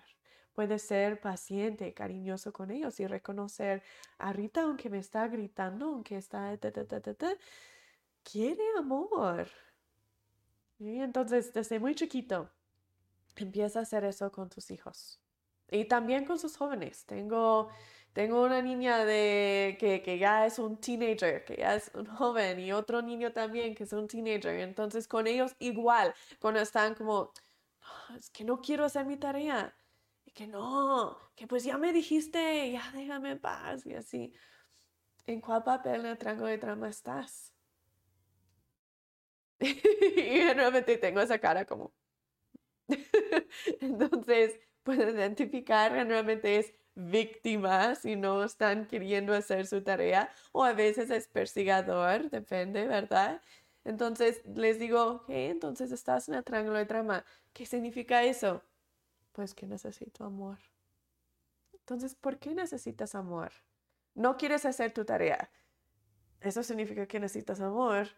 Puedes ser paciente, cariñoso con ellos y reconocer a Rita, aunque me está gritando, aunque está... quiere amor. Y entonces, desde muy chiquito, empieza a hacer eso con tus hijos. Y también con sus jóvenes. Tengo, tengo una niña de, que, que ya es un teenager, que ya es un joven, y otro niño también que es un teenager. Entonces, con ellos igual, cuando están como, es que no quiero hacer mi tarea. Y que no, que pues ya me dijiste, ya déjame en paz y así. ¿En cuál papel en el triángulo de trama estás? [laughs] y generalmente tengo esa cara como... [laughs] Entonces, pueden identificar, generalmente es víctima si no están queriendo hacer su tarea o a veces es persigador, depende, ¿verdad? Entonces les digo, ok, entonces estás en el triángulo de trama. ¿Qué significa eso? Pues que necesito amor. Entonces, ¿por qué necesitas amor? No quieres hacer tu tarea. ¿Eso significa que necesitas amor?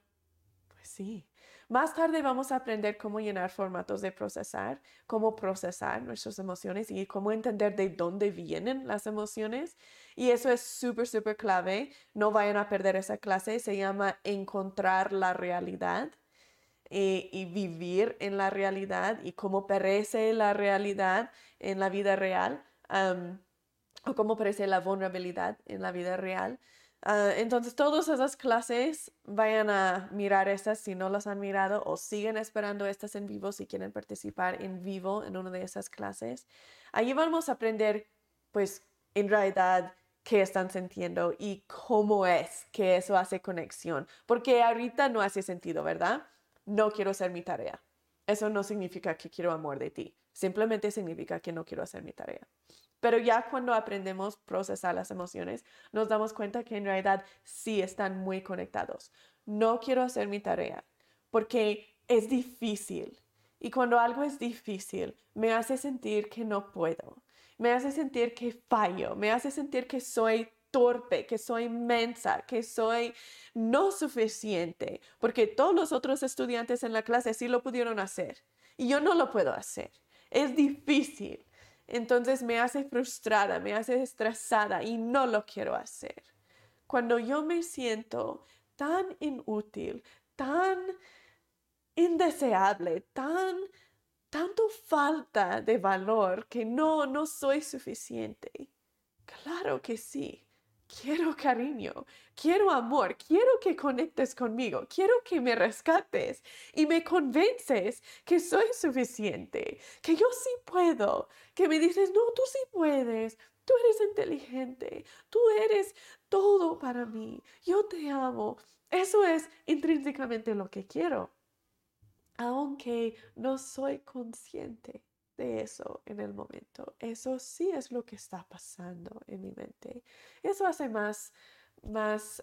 Pues sí. Más tarde vamos a aprender cómo llenar formatos de procesar, cómo procesar nuestras emociones y cómo entender de dónde vienen las emociones. Y eso es súper, súper clave. No vayan a perder esa clase. Se llama encontrar la realidad. Eh, y, vivir en la realidad y cómo perece la realidad en la vida real o cómo perece la vulnerabilidad en la vida real. Ah, entonces, todas esas clases, vayan a mirar estas si no las han mirado o siguen esperando estas en vivo si quieren participar en vivo en una de esas clases. Allí vamos a aprender, pues, en realidad, qué están sintiendo y cómo es que eso hace conexión. Porque ahorita no hace sentido, ¿verdad? No quiero hacer mi tarea. Eso no significa que quiero amor de ti. Simplemente significa que no quiero hacer mi tarea. Pero ya cuando aprendemos a procesar las emociones, nos damos cuenta que en realidad sí están muy conectados. No quiero hacer mi tarea porque es difícil. Y cuando algo es difícil, me hace sentir que no puedo. Me hace sentir que fallo. Me hace sentir que soy torpe, que soy mensa, que soy no suficiente, porque todos los otros estudiantes en la clase sí lo pudieron hacer y yo no lo puedo hacer. Es difícil. Entonces me hace frustrada, me hace estresada y no lo quiero hacer. Cuando yo me siento tan inútil, tan indeseable, tan tanto falta de valor que no no soy suficiente. Claro que sí. Quiero cariño, quiero amor, quiero que conectes conmigo, quiero que me rescates y me convences que soy suficiente, que yo sí puedo, que me dices, no, tú sí puedes, tú eres inteligente, tú eres todo para mí, yo te amo. Eso es intrínsecamente lo que quiero, aunque no soy consciente de eso en el momento. Eso sí es lo que está pasando en mi mente. Eso hace más, más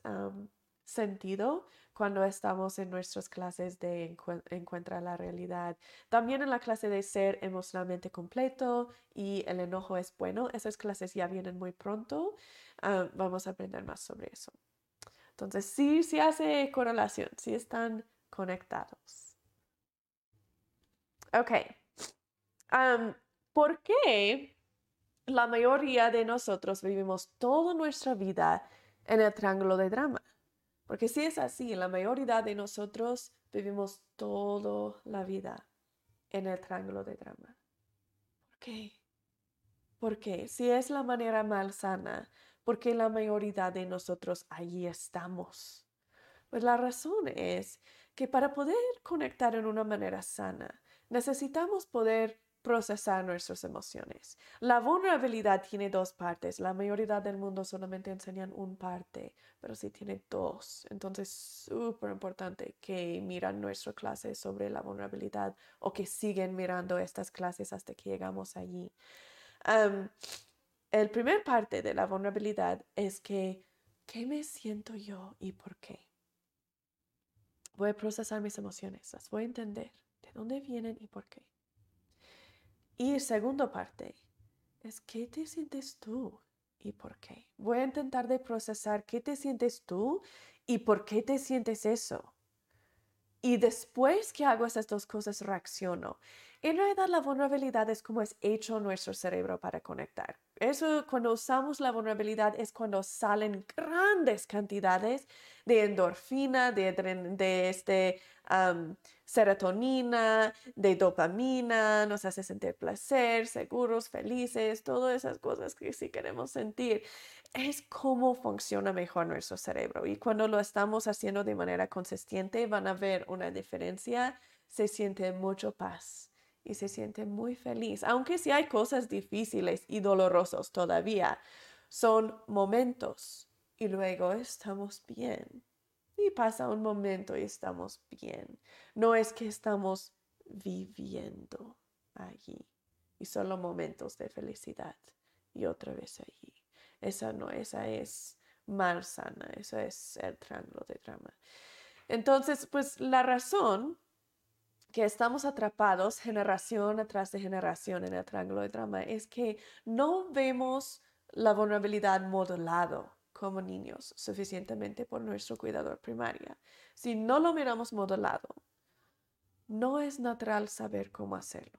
sentido cuando estamos en nuestras clases de encuentra la realidad. También en la clase de ser emocionalmente completo y el enojo es bueno. Esas clases ya vienen muy pronto. vamos a aprender más sobre eso. Entonces, sí, sí hace correlación, sí están conectados. Ok. ¿Por qué la mayoría de nosotros vivimos toda nuestra vida en el triángulo de drama? Porque si es así, la mayoría de nosotros vivimos toda la vida en el triángulo de drama. ¿Por qué? ¿Por qué? Si es la manera malsana, ¿por qué la mayoría de nosotros allí estamos? Pues la razón es que para poder conectar en una manera sana, necesitamos poder procesar nuestras emociones. La vulnerabilidad tiene dos partes. La mayoría del mundo solamente enseñan un parte, pero sí tiene dos. Entonces, súper importante que miran nuestra clase sobre la vulnerabilidad o que siguen mirando estas clases hasta que llegamos allí. el primer parte de la vulnerabilidad es que, ¿qué me siento yo y por qué? Voy a procesar mis emociones, las voy a entender, de dónde vienen y por qué. Y segunda parte es qué te sientes tú y por qué. Voy a intentar de procesar qué te sientes tú y por qué te sientes eso. Y después que hago esas dos cosas, reacciono. En realidad, la vulnerabilidad es como es hecho nuestro cerebro para conectar. Eso, cuando usamos la vulnerabilidad, es cuando salen grandes cantidades de endorfina, de, de este, serotonina, de dopamina, nos hace sentir placer, seguros, felices, todas esas cosas que sí queremos sentir. Es cómo funciona mejor nuestro cerebro y cuando lo estamos haciendo de manera consistente van a ver una diferencia, se siente mucho paz y se siente muy feliz, aunque si hay cosas difíciles y dolorosos todavía, son momentos y luego estamos bien y pasa un momento y estamos bien. No es que estamos viviendo allí y solo momentos de felicidad y otra vez allí. Esa no, esa es mal sana, eso es el triángulo de drama. Entonces, pues la razón que estamos atrapados generación atrás de generación en el triángulo de drama es que no vemos la vulnerabilidad modulado como niños suficientemente por nuestro cuidador primaria. Si no lo miramos modelado, no es natural saber cómo hacerlo.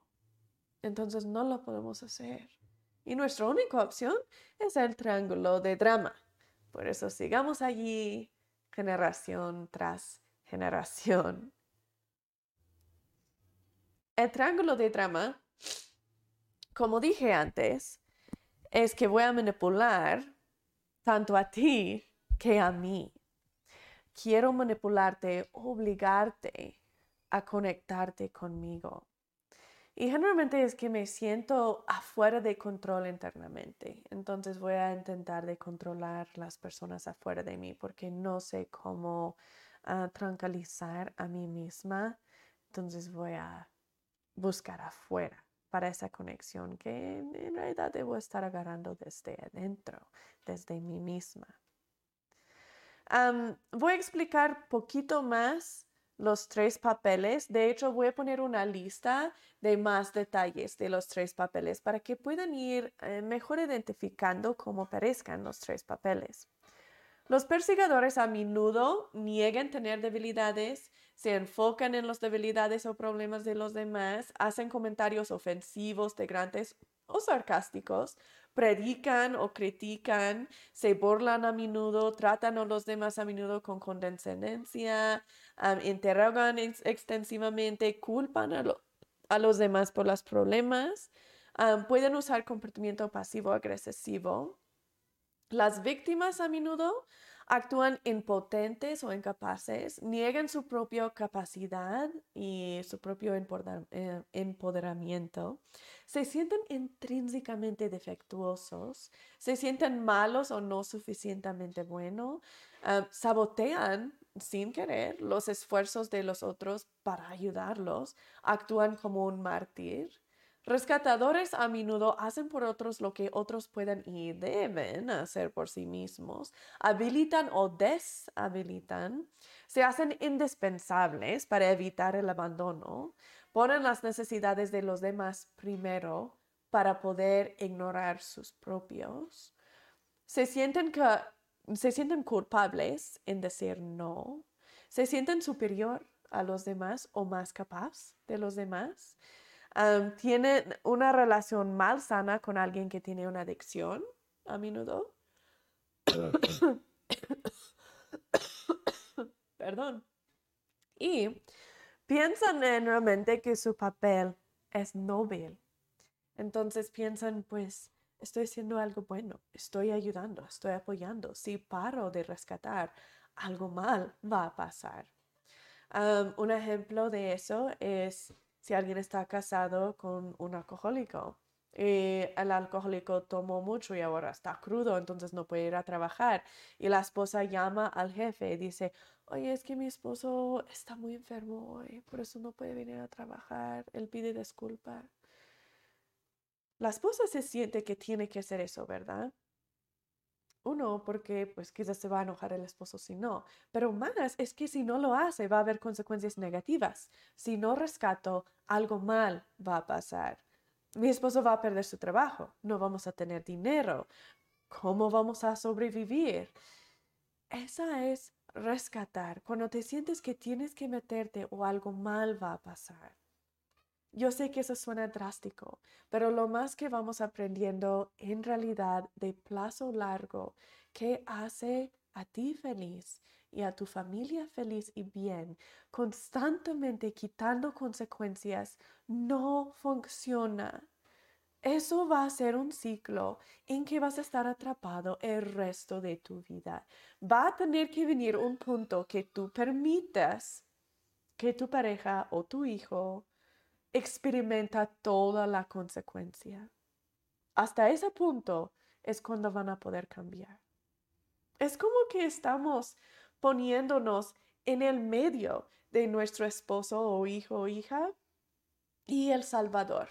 Entonces no lo podemos hacer. Y nuestra única opción es el triángulo de drama. Por eso sigamos allí generación tras generación. El triángulo de drama, como dije antes, es que voy a manipular tanto a ti que a mí. Quiero manipularte, obligarte a conectarte conmigo. Y generalmente es que me siento afuera de control internamente. Entonces voy a intentar de controlar las personas afuera de mí porque no sé cómo uh, tranquilizar a mí misma. Entonces voy a buscar afuera para esa conexión que en realidad debo estar agarrando desde adentro, desde mí misma. voy a explicar poquito más los tres papeles. De hecho, voy a poner una lista de más detalles de los tres papeles para que puedan ir eh, mejor identificando cómo parezcan los tres papeles. Los perseguidores a menudo niegan tener debilidades, se enfocan en las debilidades o problemas de los demás, hacen comentarios ofensivos, degrantes o sarcásticos, predican o critican, se burlan a menudo, tratan a los demás a menudo con condescendencia, interrogan extensivamente, culpan a, los demás por los problemas, pueden usar comportamiento pasivo-agresivo. Las víctimas a menudo actúan impotentes o incapaces, niegan su propia capacidad y su propio eh, empoderamiento, se sienten intrínsecamente defectuosos, se sienten malos o no suficientemente buenos, ah, sabotean sin querer los esfuerzos de los otros para ayudarlos, actúan como un mártir, Rescatadores a menudo hacen por otros lo que otros pueden y deben hacer por sí mismos, habilitan o deshabilitan, se hacen indispensables para evitar el abandono, ponen las necesidades de los demás primero para poder ignorar sus propios, se sienten, que, se sienten culpables en decir no, se sienten superior a los demás o más capaz de los demás tiene una relación mal sana con alguien que tiene una adicción a menudo. [coughs] Perdón. Y piensan realmente que su papel es noble. Entonces piensan, pues, estoy haciendo algo bueno, estoy ayudando, estoy apoyando. Si paro de rescatar, algo mal va a pasar. un ejemplo de eso es si alguien está casado con un alcohólico. Y el alcohólico tomó mucho y ahora está crudo, entonces no puede ir a trabajar. Y la esposa llama al jefe y dice, oye, es que mi esposo está muy enfermo hoy, por eso no puede venir a trabajar. Él pide disculpa. La esposa se siente que tiene que hacer eso, ¿verdad? Uno, porque pues quizás se va a enojar el esposo si no, pero más es que si no lo hace va a haber consecuencias negativas. Si no rescato, algo mal va a pasar. Mi esposo va a perder su trabajo, no vamos a tener dinero. ¿Cómo vamos a sobrevivir? Esa es rescatar, cuando te sientes que tienes que meterte o algo mal va a pasar. Yo sé que eso suena drástico, pero lo más que vamos aprendiendo en realidad de plazo largo, ¿qué hace a ti feliz y a tu familia feliz y bien, constantemente quitando consecuencias, no funciona. Eso va a ser un ciclo en que vas a estar atrapado el resto de tu vida. Va a tener que venir un punto que tú permitas que tu pareja o tu hijo experimenta toda la consecuencia. Hasta ese punto es cuando van a poder cambiar. Es como que estamos poniéndonos en el medio de nuestro esposo o hijo o hija y el Salvador.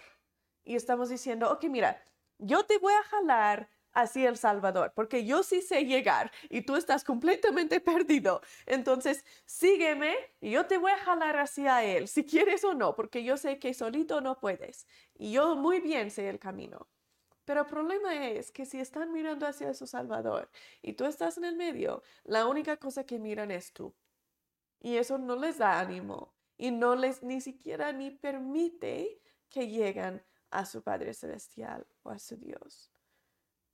Y estamos diciendo, ok, mira, yo te voy a jalar hacia El Salvador, porque yo sí sé llegar y tú estás completamente [laughs] perdido. Entonces, sígueme y yo te voy a jalar hacia Él, si quieres o no, porque yo sé que solito no puedes. Y yo muy bien sé el camino. Pero el problema es que si están mirando hacia su Salvador y tú estás en el medio, la única cosa que miran es tú. Y eso no les da ánimo y no les ni siquiera ni permite que lleguen a su Padre Celestial o a su Dios.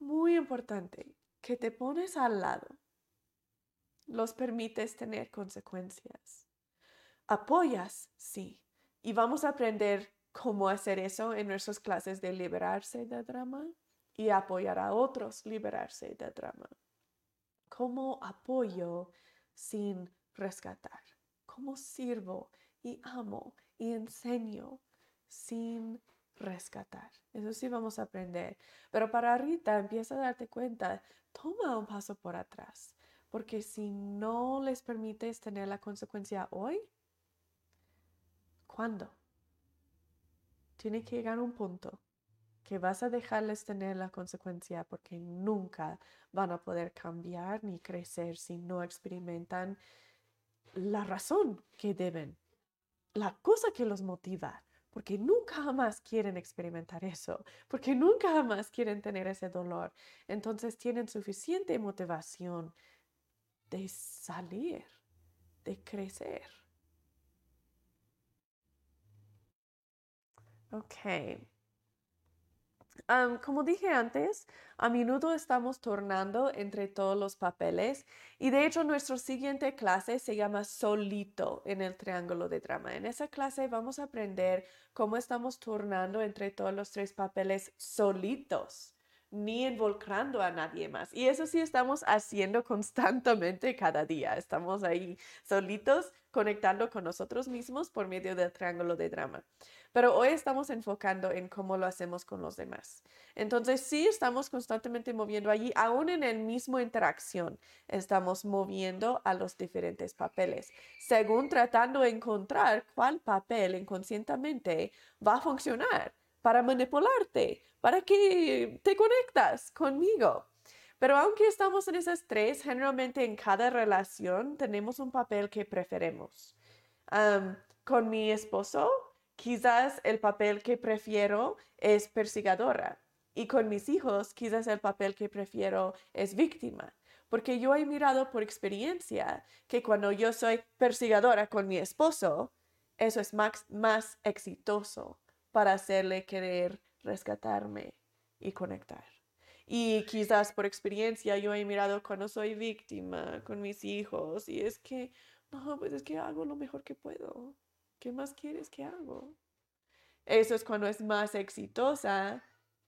Muy importante que te pones al lado. Los permites tener consecuencias. Apoyas, sí. Y vamos a aprender cómo hacer eso en nuestras clases de liberarse del drama y apoyar a otros liberarse del drama. ¿Cómo apoyo sin rescatar? ¿Cómo sirvo y amo y enseño sin rescatar? Eso sí vamos a aprender. Pero para Rita empieza a darte cuenta, toma un paso por atrás, porque si no les permites tener la consecuencia hoy, ¿cuándo? tiene que llegar un punto que vas a dejarles tener la consecuencia porque nunca van a poder cambiar ni crecer si no experimentan la razón que deben, la cosa que los motiva, porque nunca jamás quieren experimentar eso, porque nunca jamás quieren tener ese dolor. Entonces tienen suficiente motivación de salir, de crecer. Como dije antes, a menudo estamos tornando entre todos los papeles y de hecho nuestra siguiente clase se llama solito en el triángulo de drama. En esa clase vamos a aprender cómo estamos turnando entre todos los tres papeles solitos ni involucrando a nadie más. Y eso sí estamos haciendo [laughs] constantemente cada día. Estamos ahí solitos conectando con nosotros mismos por medio del triángulo de drama. Pero hoy estamos enfocando en cómo lo hacemos con los demás. Entonces sí estamos constantemente moviendo allí, aún en el mismo interacción, estamos moviendo a los diferentes papeles, según tratando de encontrar cuál papel inconscientemente va a funcionar para manipularte, para que te conectas conmigo. Pero aunque estamos en esas tres, generalmente en cada relación tenemos un papel que preferimos. con mi esposo, quizás el papel que prefiero es persigadora. Y con mis hijos, quizás el papel que prefiero es víctima. Porque yo he mirado por experiencia que cuando yo soy persigadora con mi esposo, eso es más, más exitoso para hacerle querer rescatarme y conectar. Y quizás por experiencia yo he mirado cuando soy víctima con mis hijos y es que, no, pues es que hago lo mejor que puedo. ¿Qué más quieres que hago? Eso es cuando es más exitosa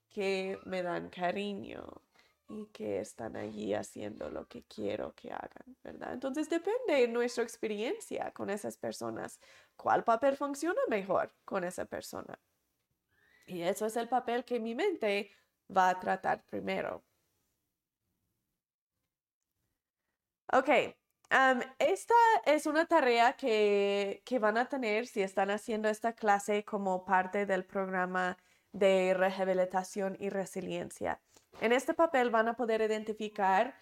que me dan cariño y que están allí haciendo lo que quiero que hagan, ¿verdad? Entonces depende de nuestra experiencia con esas personas, cuál papel funciona mejor con esa persona. Y eso es el papel que mi mente va a tratar primero. Ok, esta es una tarea que, que, van a tener si están haciendo esta clase como parte del programa de rehabilitación y resiliencia. En este papel van a poder identificar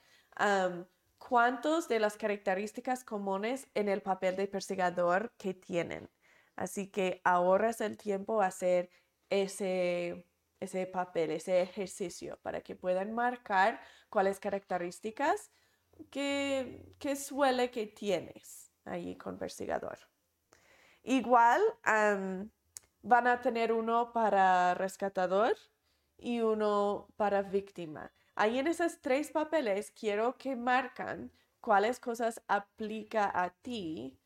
cuántos de las características comunes en el papel de perseguidor que tienen. Así que ahorras el tiempo a hacer ese, ese papel, ese ejercicio, para que puedan marcar cuáles características que, que suele que tienes ahí con persigador. Igual van a tener uno para rescatador y uno para víctima. Ahí en esos tres papeles quiero que marcan cuáles cosas aplica a ti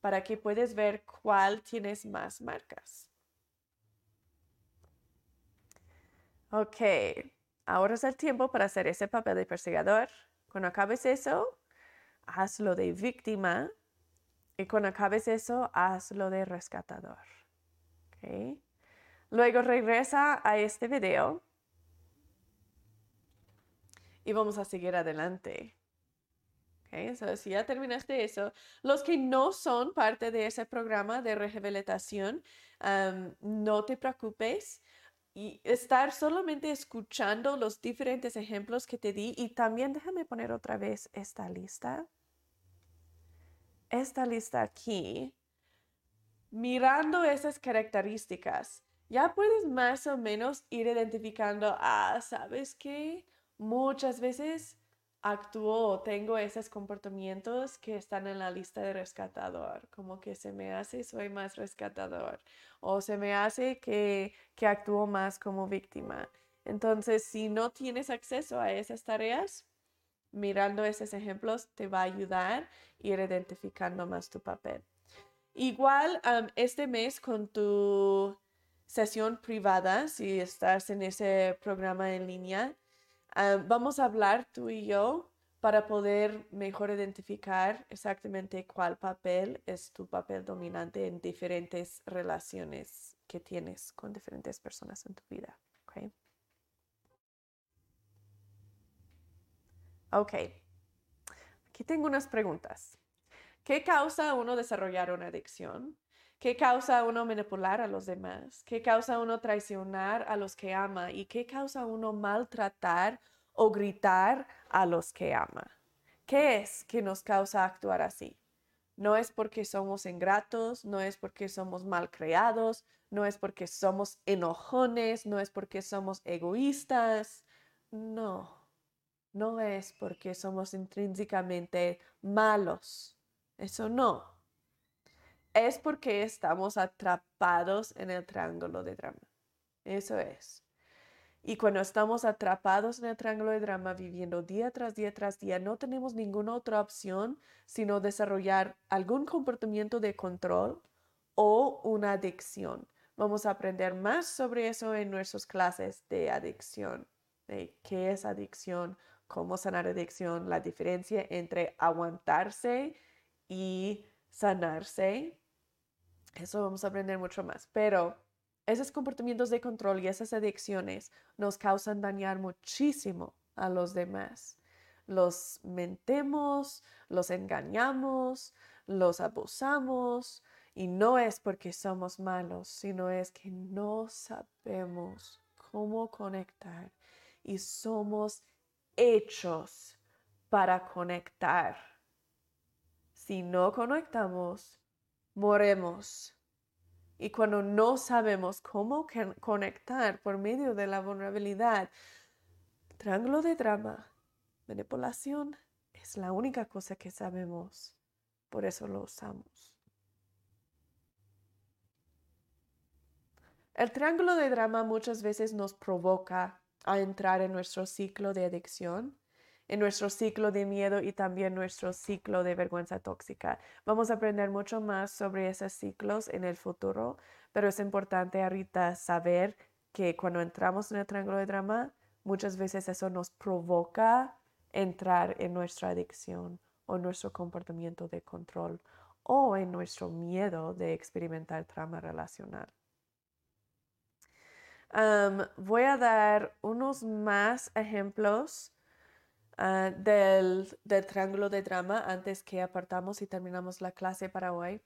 para que puedas ver cuál tienes más marcas. Ok, ahora es el tiempo para hacer ese papel de perseguidor. Cuando acabes eso, hazlo de víctima y cuando acabes eso, hazlo de rescatador. Okay. Luego regresa a este video y vamos a seguir adelante. Okay, so si ya terminaste eso, los que no son parte de ese programa de rehabilitación, no te preocupes y estar solamente escuchando los diferentes ejemplos que te di y también déjame poner otra vez esta lista. Esta lista aquí, mirando esas características, ya puedes más o menos ir identificando, ah, ¿sabes qué? Muchas veces actúo o tengo esos comportamientos que están en la lista de rescatador, como que se me hace soy más rescatador o se me hace que, que actúo más como víctima. Entonces, si no tienes acceso a esas tareas, mirando esos ejemplos te va a ayudar a ir identificando más tu papel. Igual este mes con tu sesión privada, si estás en ese programa en línea, Ah, vamos a hablar tú y yo para poder mejor identificar exactamente cuál papel es tu papel dominante en diferentes relaciones que tienes con diferentes personas en tu vida. Okay. ok. Aquí tengo unas preguntas. ¿Qué causa uno desarrollar una adicción? ¿Qué causa a uno manipular a los demás? ¿Qué causa a uno traicionar a los que ama? ¿Y qué causa a uno maltratar o gritar a los que ama? ¿Qué es que nos causa actuar así? No es porque somos ingratos, no es porque somos mal creados, no es porque somos enojones, no es porque somos egoístas. No, no es porque somos intrínsecamente malos. Eso no es porque estamos atrapados en el triángulo de drama. Eso es. Y cuando estamos atrapados en el triángulo de drama, viviendo día tras día tras día, no tenemos ninguna otra opción sino desarrollar algún comportamiento de control o una adicción. Vamos a aprender más sobre eso en nuestras clases de adicción, de qué es adicción, cómo sanar adicción, la diferencia entre aguantarse y sanarse eso vamos a aprender mucho más. Pero esos comportamientos de control y esas adicciones nos causan dañar muchísimo a los demás. Los mentemos, los engañamos, los abusamos y no es porque somos malos, sino es que no sabemos cómo conectar y somos hechos para conectar. Si no conectamos, moremos. Y cuando no sabemos cómo conectar por medio de la vulnerabilidad, triángulo de drama, manipulación, es la única cosa que sabemos. Por eso lo usamos. El triángulo de drama muchas veces nos provoca a entrar en nuestro ciclo de adicción en nuestro ciclo de miedo y también nuestro ciclo de vergüenza tóxica. Vamos a aprender mucho más sobre esos ciclos en el futuro, pero es importante ahorita saber que cuando entramos en el triángulo de drama, muchas veces eso nos provoca entrar en nuestra adicción o nuestro comportamiento de control o en nuestro miedo de experimentar trauma relacional. voy a dar unos más ejemplos Ah, del, triángulo de drama antes que apartamos y terminamos la clase para hoy.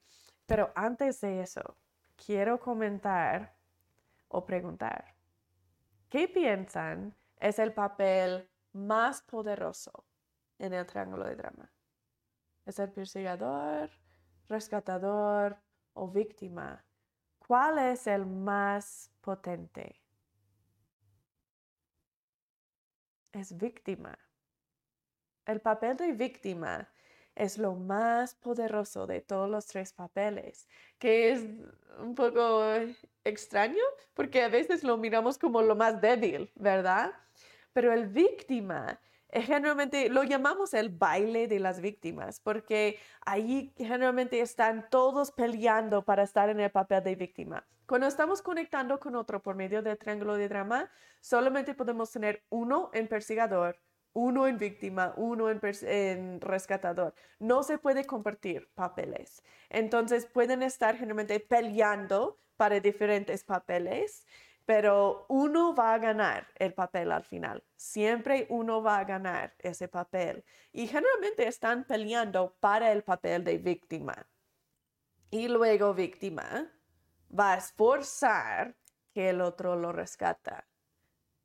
Pero antes de eso, quiero comentar o preguntar, ¿qué piensan es el papel más poderoso en el triángulo de drama? ¿Es el perseguidor, rescatador o víctima? ¿Cuál es el más potente? Es víctima. El papel de víctima es lo más poderoso de todos los tres papeles, que es un poco extraño porque a veces lo miramos como lo más débil, ¿verdad? Pero el víctima generalmente lo llamamos el baile de las víctimas, porque ahí generalmente están todos peleando para estar en el papel de víctima. Cuando estamos conectando con otro por medio del triángulo de drama, solamente podemos tener uno en persigador, uno en víctima, uno en, rescatador. No se puede compartir papeles. Entonces pueden estar generalmente peleando para diferentes papeles, pero uno va a ganar el papel al final. Siempre uno va a ganar ese papel. Y generalmente están peleando para el papel de víctima. Y luego víctima va a esforzar que el otro lo rescata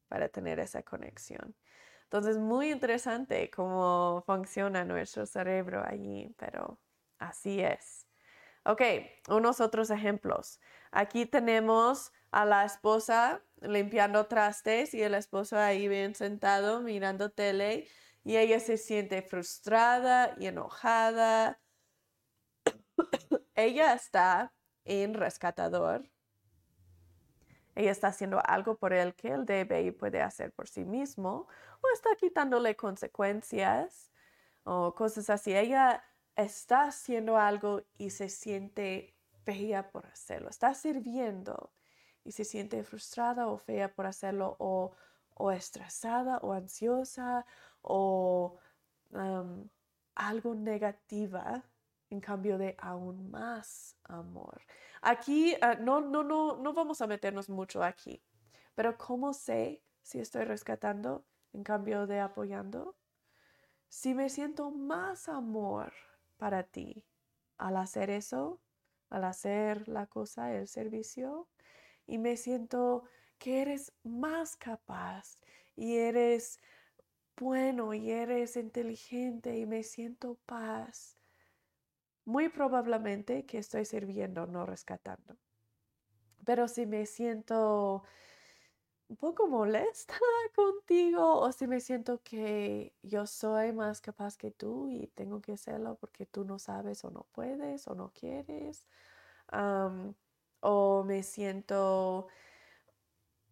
para tener esa conexión. Entonces, muy interesante cómo funciona nuestro cerebro allí, pero así es. Ok, unos otros ejemplos. Aquí tenemos a la esposa limpiando trastes y el esposo ahí bien sentado mirando tele y ella se siente frustrada y enojada. [coughs] ella está en rescatador ella está haciendo algo por él que él debe y puede hacer por sí mismo, o está quitándole consecuencias o cosas así. Ella está haciendo algo y se siente fea por hacerlo. Está sirviendo y se siente frustrada o fea por hacerlo o, o estresada o ansiosa o algo negativa en cambio de aún más amor. Aquí ah, no, no, no, no vamos a meternos mucho aquí, pero ¿cómo sé si estoy rescatando en cambio de apoyando? Si me siento más amor para ti al hacer eso, al hacer la cosa, el servicio, y me siento que eres más capaz y eres bueno y eres inteligente y me siento paz muy probablemente que estoy sirviendo, no rescatando. Pero si me siento un poco molesta [laughs] contigo o si me siento que yo soy más capaz que tú y tengo que hacerlo porque tú no sabes o no puedes o no quieres, o me siento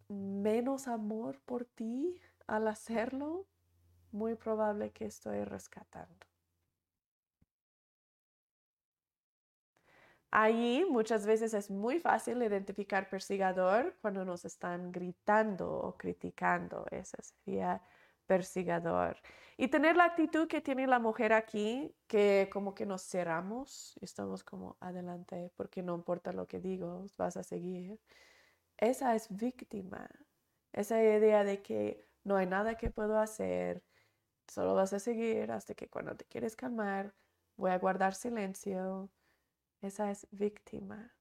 menos amor por ti al hacerlo, muy probable que estoy rescatando. Ahí muchas veces es muy fácil identificar persigador cuando nos están gritando o criticando. Ese sería persigador. Y tener la actitud que tiene la mujer aquí, que como que nos cerramos y estamos como adelante porque no importa lo que digo, vas a seguir. Esa es víctima. Esa idea de que no hay nada que puedo hacer, solo vas a seguir hasta que cuando te quieres calmar, voy a guardar silencio esa es víctima.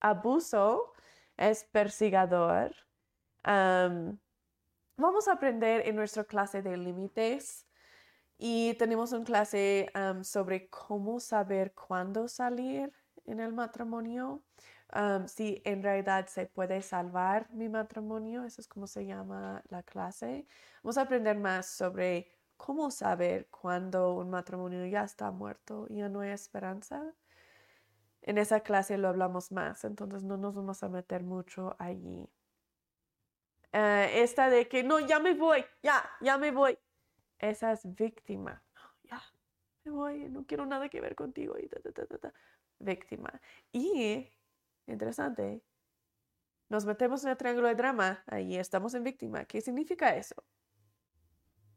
Abuso es persigador. vamos a aprender en nuestra clase de límites y tenemos una clase sobre cómo saber cuándo salir en el matrimonio. si en realidad se puede salvar mi matrimonio, eso es como se llama la clase. Vamos a aprender más sobre ¿Cómo saber cuando un matrimonio ya está muerto y ya no hay esperanza? En esa clase lo hablamos más, entonces no nos vamos a meter mucho allí. Eh, esta de que no, ya me voy, ya, ya me voy. Esa es víctima. [gasps] ya, me voy, no quiero nada que ver contigo. Y víctima. Y, interesante, nos metemos en el triángulo de drama, ahí estamos en víctima. ¿Qué significa eso?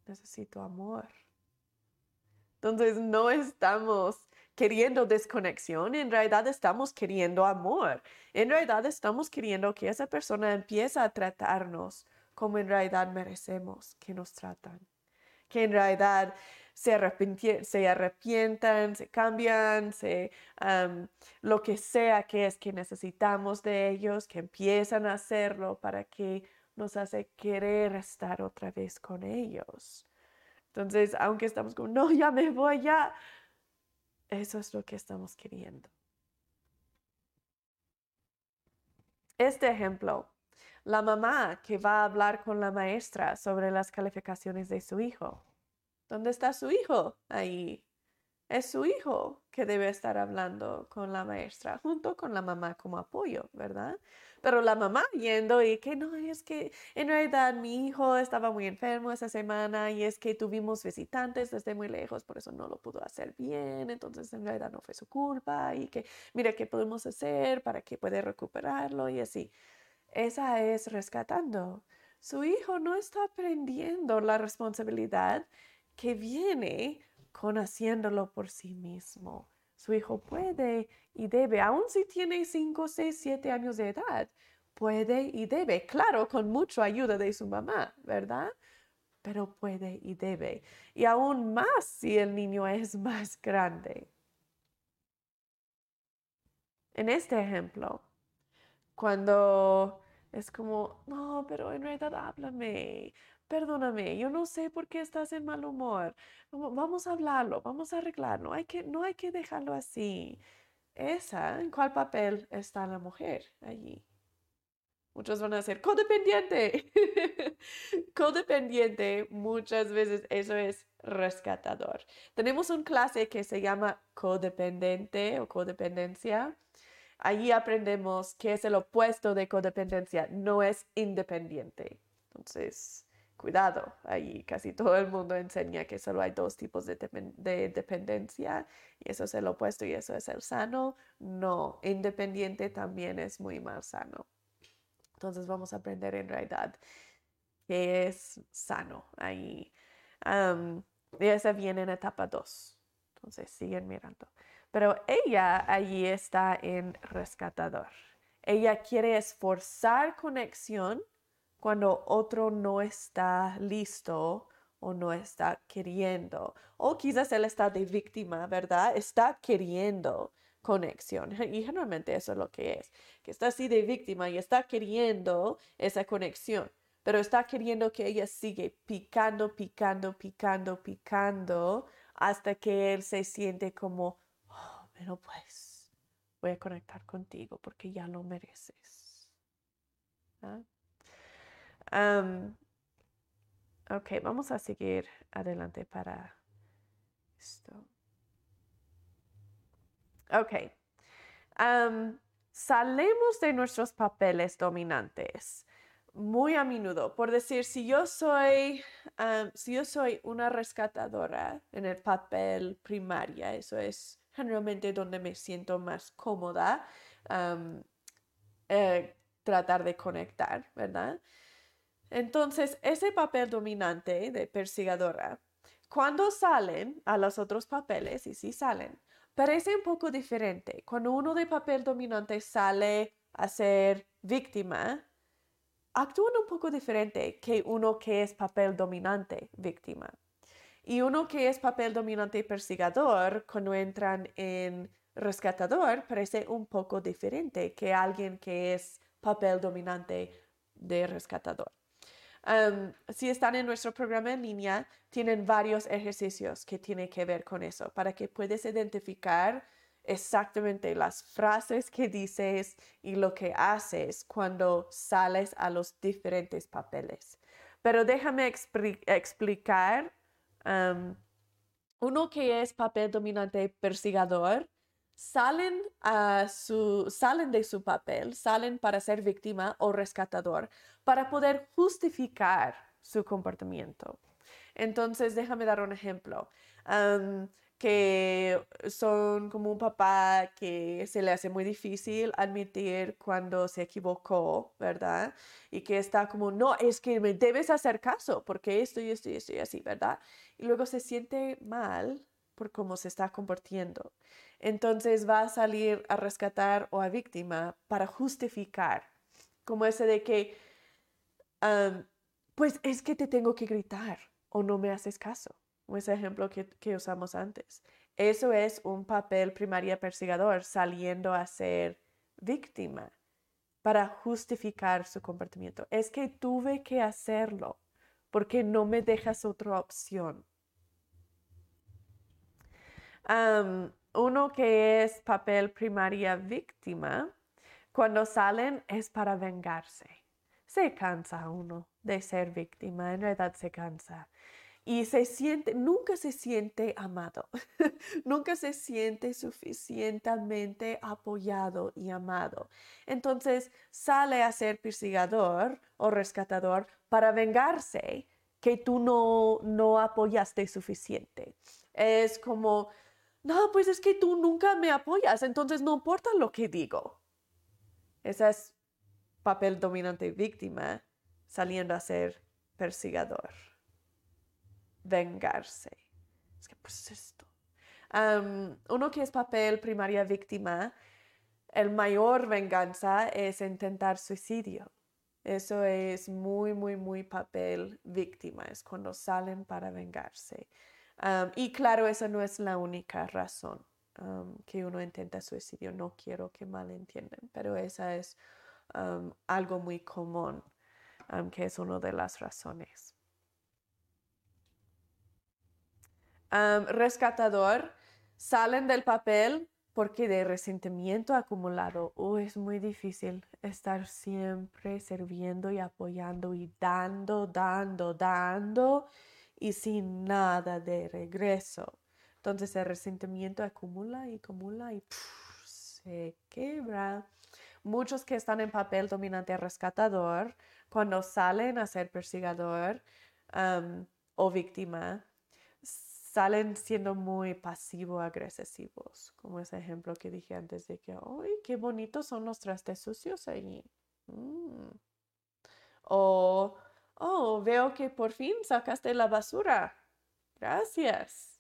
Necesito amor. Entonces no estamos queriendo desconexión, en realidad estamos queriendo amor. En realidad estamos queriendo que esa persona empiece a tratarnos como en realidad merecemos que nos tratan. Que en realidad se, se arrepientan, se cambian, se, lo que sea que es que necesitamos de ellos, que empiezan a hacerlo para que nos hace querer estar otra vez con ellos. Entonces, aunque estamos como, no, ya me voy, ya, eso es lo que estamos queriendo. Este ejemplo, la mamá que va a hablar con la maestra sobre las calificaciones de su hijo. ¿Dónde está su hijo? Ahí. Es su hijo que debe estar hablando con la maestra junto con la mamá como apoyo, ¿verdad? Pero la mamá yendo y que no, es que en realidad mi hijo estaba muy enfermo esa semana y es que tuvimos visitantes desde muy lejos, por eso no lo pudo hacer bien, entonces en realidad no fue su culpa y que mira qué podemos hacer para que pueda recuperarlo y así. Esa es rescatando. Su hijo no está aprendiendo la responsabilidad que viene con haciéndolo por sí mismo. Su hijo puede y debe, aun si tiene 5, 6, 7 años de edad, puede y debe, claro, con mucha ayuda de su mamá, ¿verdad? Pero puede y debe. Y aún más si el niño es [laughs] más grande. En este ejemplo, cuando es como, no, pero en realidad háblame, perdóname, yo no sé por qué estás en mal humor. Vamos a hablarlo, vamos a arreglarlo. Hay que, no hay que dejarlo así. Esa, ¿en cuál papel está la mujer allí? Muchos van a ser codependiente. [laughs] codependiente, muchas veces eso es rescatador. Tenemos un clase que se llama codependiente o codependencia. Allí aprendemos que es el opuesto de codependencia, no es independiente. Entonces, cuidado, ahí casi todo el mundo enseña que solo hay dos tipos de, dependencia y eso es el opuesto y eso es el sano. No, independiente también es muy mal sano. Entonces vamos a aprender en realidad qué es sano ahí. y esa viene en etapa 2. Entonces siguen mirando. Pero ella allí está en rescatador. Ella quiere esforzar conexión cuando otro no está listo o no está queriendo. O quizás él está de víctima, ¿verdad? Está queriendo conexión. [laughs] Y generalmente eso es lo que es, que está así de víctima y está queriendo esa conexión, pero está queriendo que ella sigue picando, picando, picando, picando, hasta que él se siente como, oh, pero pues voy a conectar contigo porque ya lo mereces. ¿Ah? Ok, vamos a seguir adelante para esto. Ok. salemos de nuestros papeles dominantes muy a menudo. Por decir, si yo soy, si yo soy una rescatadora en el papel primaria, eso es generalmente donde me siento más cómoda eh, tratar de conectar, ¿verdad? Entonces, ese papel dominante de persigadora, cuando salen a los otros papeles, y si salen, parece un poco diferente. Cuando uno de papel dominante sale a ser víctima, actúan un poco diferente que uno que es papel dominante víctima. Y uno que es papel dominante persigador, cuando entran en rescatador, parece un poco diferente que alguien que es papel dominante de rescatador si están en nuestro programa en línea, tienen varios ejercicios que tienen que ver con eso, para que puedas identificar exactamente las frases que dices y lo que haces cuando sales a los diferentes papeles. Pero déjame explicar. uno que es papel dominante persigador salen, a su, salen de su papel, salen para ser víctima o rescatador, para poder justificar su comportamiento. Entonces, déjame dar un ejemplo. que son como un papá que se le hace muy difícil admitir cuando se equivocó, ¿verdad? Y que está como, no, es que me debes hacer caso porque esto y esto y esto y así, ¿verdad? Y luego se siente mal por cómo se está comportando. Entonces va a salir a rescatar o a víctima para justificar, como ese de que, pues es que te tengo que gritar o no me haces caso, ese ejemplo que usamos antes. Eso es un papel primaria persigador saliendo a ser víctima para justificar su comportamiento. Es que tuve que hacerlo porque no me dejas otra opción uno que es papel primaria víctima, cuando salen es para vengarse. Se cansa uno de ser víctima, en realidad se cansa. y se siente, nunca se siente amado, [laughs] nunca se siente suficientemente apoyado y amado. Entonces sale a ser persigador o rescatador para vengarse que tú no, no apoyaste suficiente. Es como, no, pues es que tú nunca me apoyas, entonces no importa lo que digo. Ese es papel dominante víctima saliendo a ser persigador vengarse. Es que, pues esto. uno que es papel primaria víctima, el mayor venganza es intentar suicidio. Eso es muy, muy, muy papel víctima, es cuando salen para vengarse. y claro, esa no es la única razón que uno intenta suicidio. No quiero que malentiendan, pero esa es algo muy común, que es una de las razones. rescatador salen del papel porque de resentimiento acumulado, oh, es muy difícil estar siempre sirviendo y apoyando y dando, dando, dando y sin nada de regreso. Entonces el resentimiento acumula y acumula y se quebra. Muchos que están en papel dominante rescatador, cuando salen a ser persigador o víctima, salen siendo muy pasivo-agresivos, como ese ejemplo que dije antes de que, ¡ay, qué bonitos son los trastes sucios ahí! Mm. O, oh, veo que por fin sacaste la basura. Gracias.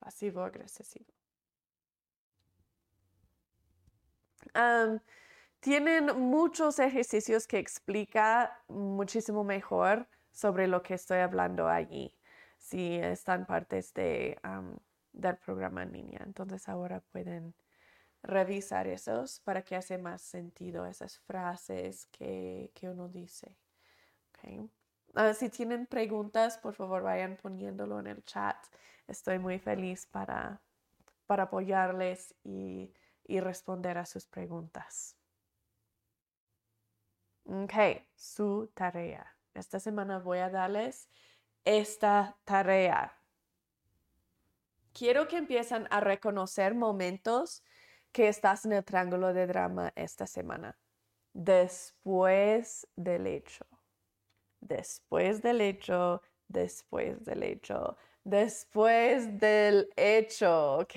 Pasivo-agresivo. Tienen muchos ejercicios que explica muchísimo mejor sobre lo que estoy hablando allí si están partes de, del programa en línea. Entonces ahora pueden revisar esos para que hace más sentido esas frases que, uno dice. Ah, si tienen preguntas, por favor vayan poniéndolo en el chat. Estoy muy feliz para, para apoyarles y, y responder a sus preguntas. Ok, su tarea. Esta semana voy a darles esta tarea. Quiero que empiecen a reconocer momentos que estás en el triángulo de drama esta semana. Después del hecho. Después del hecho. Después del hecho. Después del hecho. [laughs] ¿ok?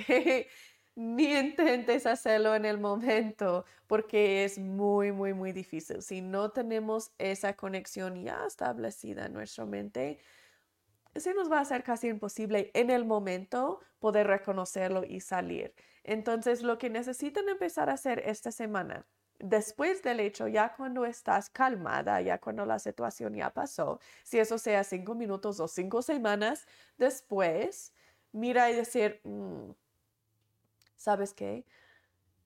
Ni [laughs] intentes hacerlo en el momento porque es muy, muy, muy difícil. Si no tenemos esa conexión ya establecida en nuestra mente, se nos va a hacer casi imposible en el momento poder reconocerlo y salir. Entonces, lo que necesitan empezar a hacer esta semana, después del hecho, ya cuando estás calmada, ya cuando la situación ya pasó, si eso sea cinco minutos o cinco semanas después, mira y decir, mm, ¿sabes qué?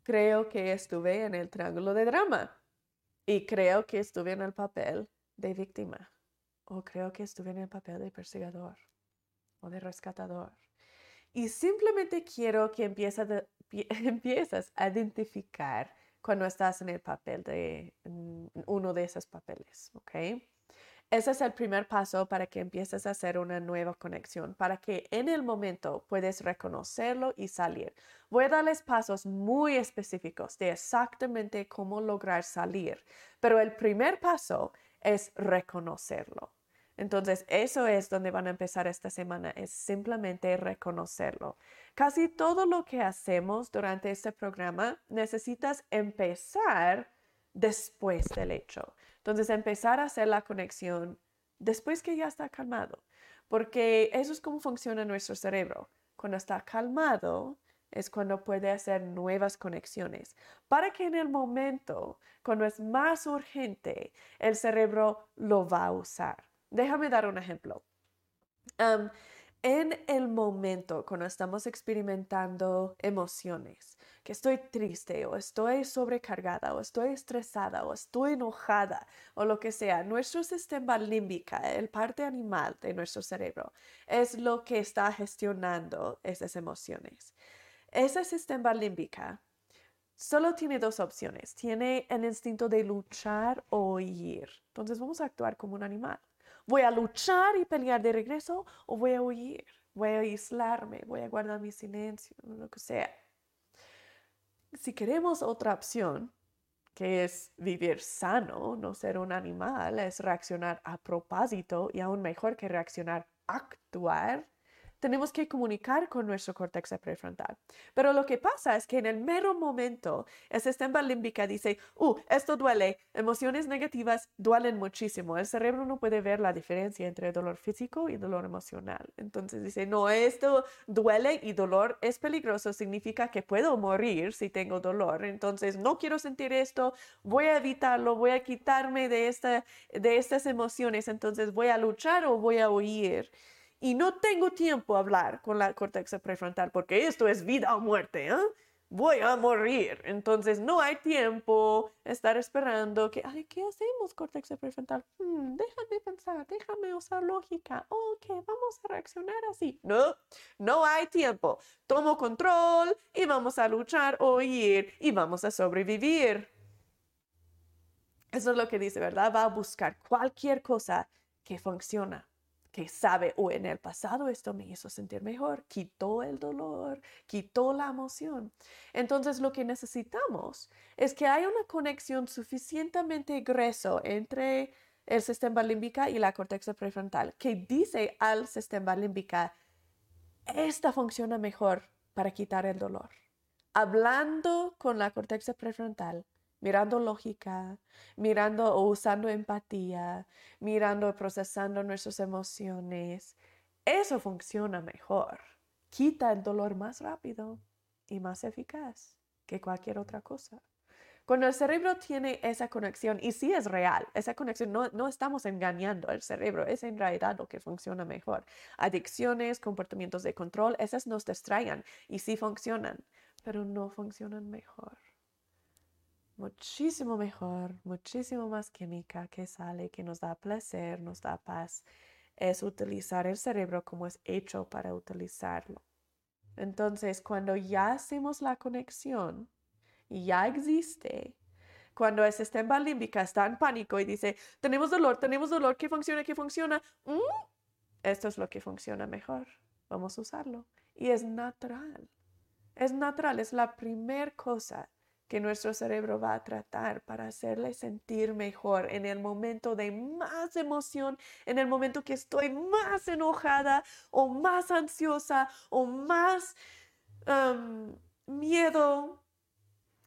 Creo que estuve en el triángulo de drama y creo que estuve en el papel de víctima o creo que estuve en el papel de perseguidor o de rescatador. Y simplemente quiero que empieces [laughs] a, identificar cuando estás en el papel de uno de esos papeles, ¿ok? Ese es el primer paso para que empieces a hacer una nueva conexión, para que en el momento puedes reconocerlo y salir. Voy a darles pasos muy específicos de exactamente cómo lograr salir, pero el primer paso es reconocerlo. Entonces, eso es donde van a empezar esta semana, es simplemente reconocerlo. Casi todo lo que hacemos durante este programa necesitas empezar después del hecho. Entonces, empezar a hacer la conexión después que ya está calmado, porque eso es como funciona nuestro cerebro. Cuando está calmado, es cuando puede hacer nuevas conexiones, para que en el momento, cuando es más urgente, el cerebro lo va a usar. Déjame dar un ejemplo. En el momento cuando estamos experimentando emociones, que estoy triste o estoy sobrecargada o estoy estresada o estoy enojada o lo que sea, nuestro sistema límbica, el parte animal de nuestro cerebro, es lo que está gestionando esas emociones. Ese sistema límbica solo tiene dos opciones. Tiene el instinto de luchar o huir. Entonces vamos a actuar como un animal. ¿Voy a luchar y pelear de regreso o voy a huir? Voy a aislarme, voy a guardar mi silencio, lo que sea. Si queremos otra opción, que es vivir sano, no ser un animal, es reaccionar a propósito y aún mejor que reaccionar, actuar tenemos que comunicar con nuestro córtex prefrontal. Pero lo que pasa es que en el mero momento, el sistema límbica dice, uh, esto duele, emociones negativas duelen muchísimo. El cerebro no puede ver la diferencia entre dolor físico y dolor emocional. Entonces dice, no, esto duele y dolor es peligroso, significa que puedo morir si tengo dolor. Entonces no quiero sentir esto, voy a evitarlo, voy a quitarme de, esta, de estas emociones, entonces voy a luchar o voy a huir y no tengo tiempo a hablar con la corteza prefrontal porque esto es vida o muerte, ¿eh? Voy a morir. Entonces no hay tiempo estar esperando que, ay, ¿qué hacemos, corteza prefrontal? Hmm, déjame pensar, déjame usar lógica. Ok, vamos a reaccionar así. No, no hay tiempo. Tomo control y vamos a luchar o ir y vamos a sobrevivir. Eso es lo que dice, ¿verdad? Va a buscar cualquier cosa que funciona que sabe, o en el pasado esto me hizo sentir mejor, quitó el dolor, quitó la emoción. Entonces lo que necesitamos es que haya una conexión suficientemente grueso entre el sistema límbica y la corteza prefrontal, que dice al sistema límbica, esta funciona mejor para quitar el dolor. Hablando con la corteza prefrontal, mirando lógica, mirando o usando empatía, mirando y procesando nuestras emociones, eso funciona mejor. Quita el dolor más rápido y más eficaz que cualquier otra cosa. Cuando el cerebro tiene esa conexión, y sí es real, esa conexión no, no estamos engañando al cerebro, es en realidad lo que funciona mejor. Adicciones, comportamientos de control, esas nos distraen y sí funcionan, pero no funcionan mejor muchísimo mejor, muchísimo más química que sale, que nos da placer, nos da paz, es utilizar el cerebro como es hecho para utilizarlo. Entonces, cuando ya hacemos la conexión ya existe, cuando el sistema límbico está en pánico y dice, tenemos dolor, tenemos dolor, que funciona, que funciona, mm, esto es lo que funciona mejor, vamos a usarlo. Y es natural, es natural, es la primera cosa que nuestro cerebro va a tratar para hacerle sentir mejor en el momento de más emoción, en el momento que estoy más enojada o más ansiosa o más miedo.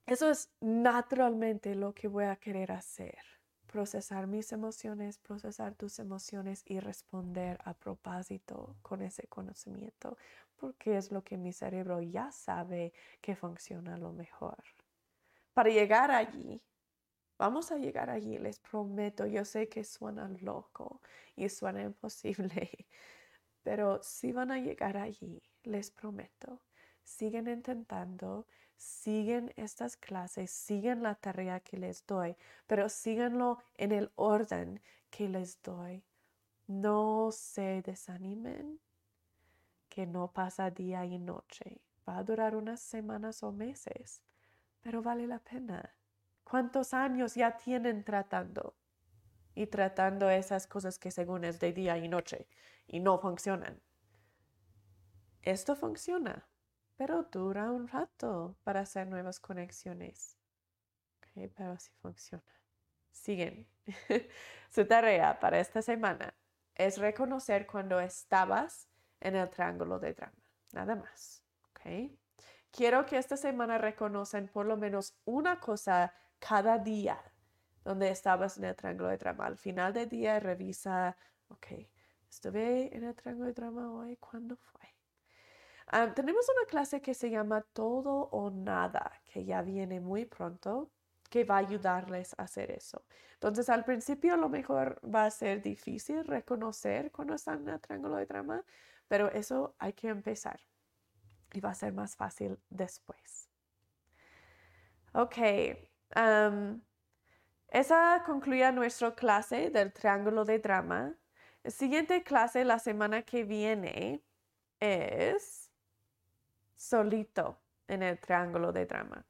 Eso es naturalmente lo que voy a querer hacer. Procesar mis emociones, procesar tus emociones y responder a propósito con ese conocimiento, porque es lo que mi cerebro ya sabe que funciona lo mejor para llegar allí. Vamos a llegar allí, les prometo. Yo sé que suena loco y suena imposible, [laughs] pero si van a llegar allí, les prometo. Siguen intentando, siguen estas clases, siguen la tarea que les doy, pero síganlo en el orden que les doy. No se desanimen, que no pasa día y noche. Va a durar unas semanas o meses pero vale la pena. ¿Cuántos años ya tienen tratando? Y tratando esas cosas que según es de día y noche y no funcionan. Esto funciona, pero dura un rato para hacer nuevas conexiones. pero sí funciona. Siguen. [laughs] Su tarea para esta semana es reconocer cuando estabas en el triángulo de drama. Nada más. ¿okay? Quiero que esta semana reconocen por lo menos una cosa cada día donde estabas en el triángulo de drama. Al final del día revisa, ok, estuve en el triángulo de drama hoy, ¿cuándo fue? Ah, tenemos una clase que se llama Todo o Nada, que ya viene muy pronto, que va a ayudarles a hacer eso. Entonces, al principio a lo mejor va a ser difícil reconocer cuando están en el triángulo de drama, pero eso hay que empezar y va a ser más fácil después. Ok, esa concluye nuestra clase del triángulo de drama. La siguiente clase la semana que viene es solito en el triángulo de drama.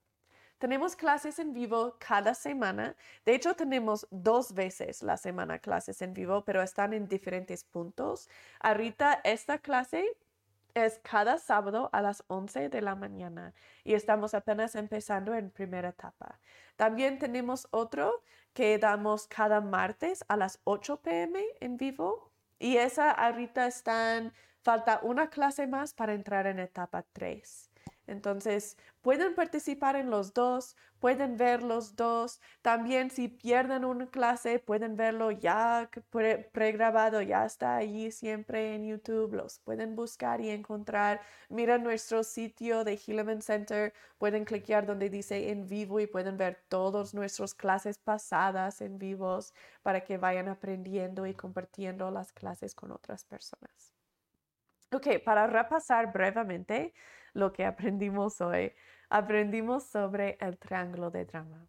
Tenemos clases en vivo cada semana. De hecho, tenemos dos veces la semana clases en vivo, pero están en diferentes puntos. Ahorita esta clase es cada sábado a las 11 de la mañana y estamos apenas empezando en primera etapa. También tenemos otro que damos cada martes a las 8 pm en vivo y esa ahorita están, falta una clase más para entrar en etapa 3. Entonces, pueden participar en los dos, pueden ver los dos. También si pierden una clase, pueden verlo ya pregrabado, ya está allí siempre en YouTube. Los pueden buscar y encontrar. Mira nuestro sitio de Hilleman Center. Pueden clicar donde dice en vivo y pueden ver todas nuestras clases pasadas en vivos para que vayan aprendiendo y compartiendo las clases con otras personas. Ok, para repasar brevemente, lo que aprendimos hoy. Aprendimos sobre el triángulo de drama.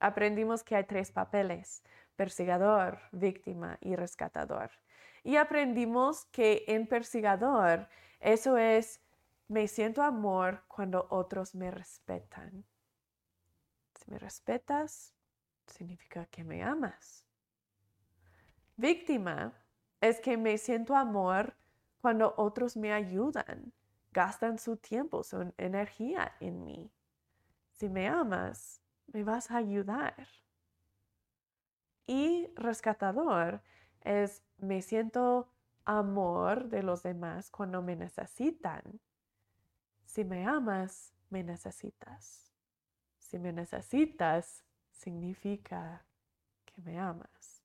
Aprendimos que hay tres papeles, persigador, víctima y rescatador. Y aprendimos que en persigador eso es, me siento amor cuando otros me respetan. Si me respetas, significa que me amas. Víctima es que me siento amor cuando otros me ayudan gastan su tiempo, su energía en mí. Si me amas, me vas a ayudar. Y rescatador es me siento amor de los demás cuando me necesitan. Si me amas, me necesitas. Si me necesitas, significa que me amas.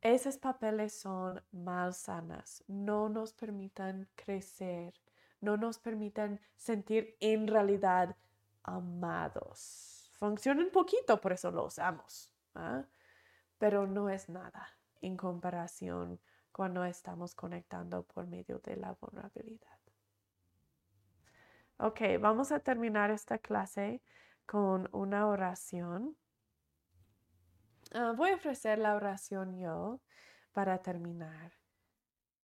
Esos papeles son malsanas, no nos permitan crecer no nos permiten sentir en realidad amados. Funciona un poquito, por eso lo usamos, ¿ah? pero no es nada en comparación cuando estamos conectando por medio de la vulnerabilidad. Ok, vamos a terminar esta clase con una oración. Ah, voy a ofrecer la oración yo para terminar.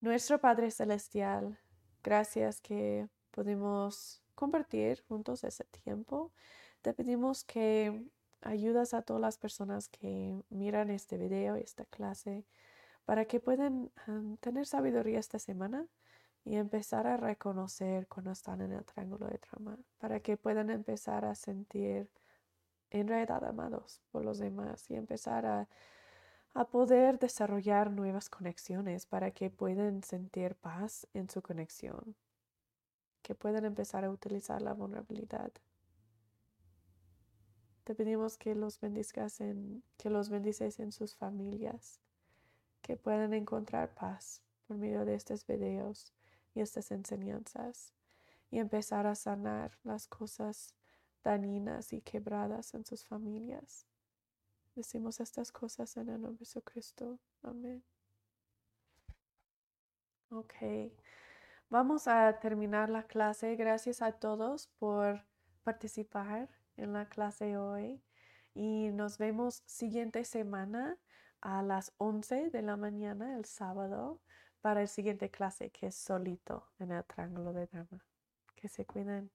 Nuestro Padre Celestial, Gracias que podemos compartir juntos ese tiempo. Te pedimos que ayudas a todas las personas que miran este video y esta clase para que puedan tener sabiduría esta semana y empezar a reconocer cuando están en el triángulo de trama, para que puedan empezar a sentir en realidad amados por los demás y empezar a, a poder desarrollar nuevas conexiones para que puedan sentir paz en su conexión, que puedan empezar a utilizar la vulnerabilidad. Te pedimos que los bendizcas en, que los bendices en sus familias, que puedan encontrar paz por medio de estos videos y estas enseñanzas y empezar a sanar las cosas dañinas y quebradas en sus familias. Decimos estas cosas en el nombre de Jesucristo. Amén. Ok. Vamos a terminar la clase. Gracias a todos por participar en la clase hoy. Y nos vemos siguiente semana a las 11 de la mañana, el sábado, para el siguiente clase que es solito en el triángulo de drama. Que se cuiden.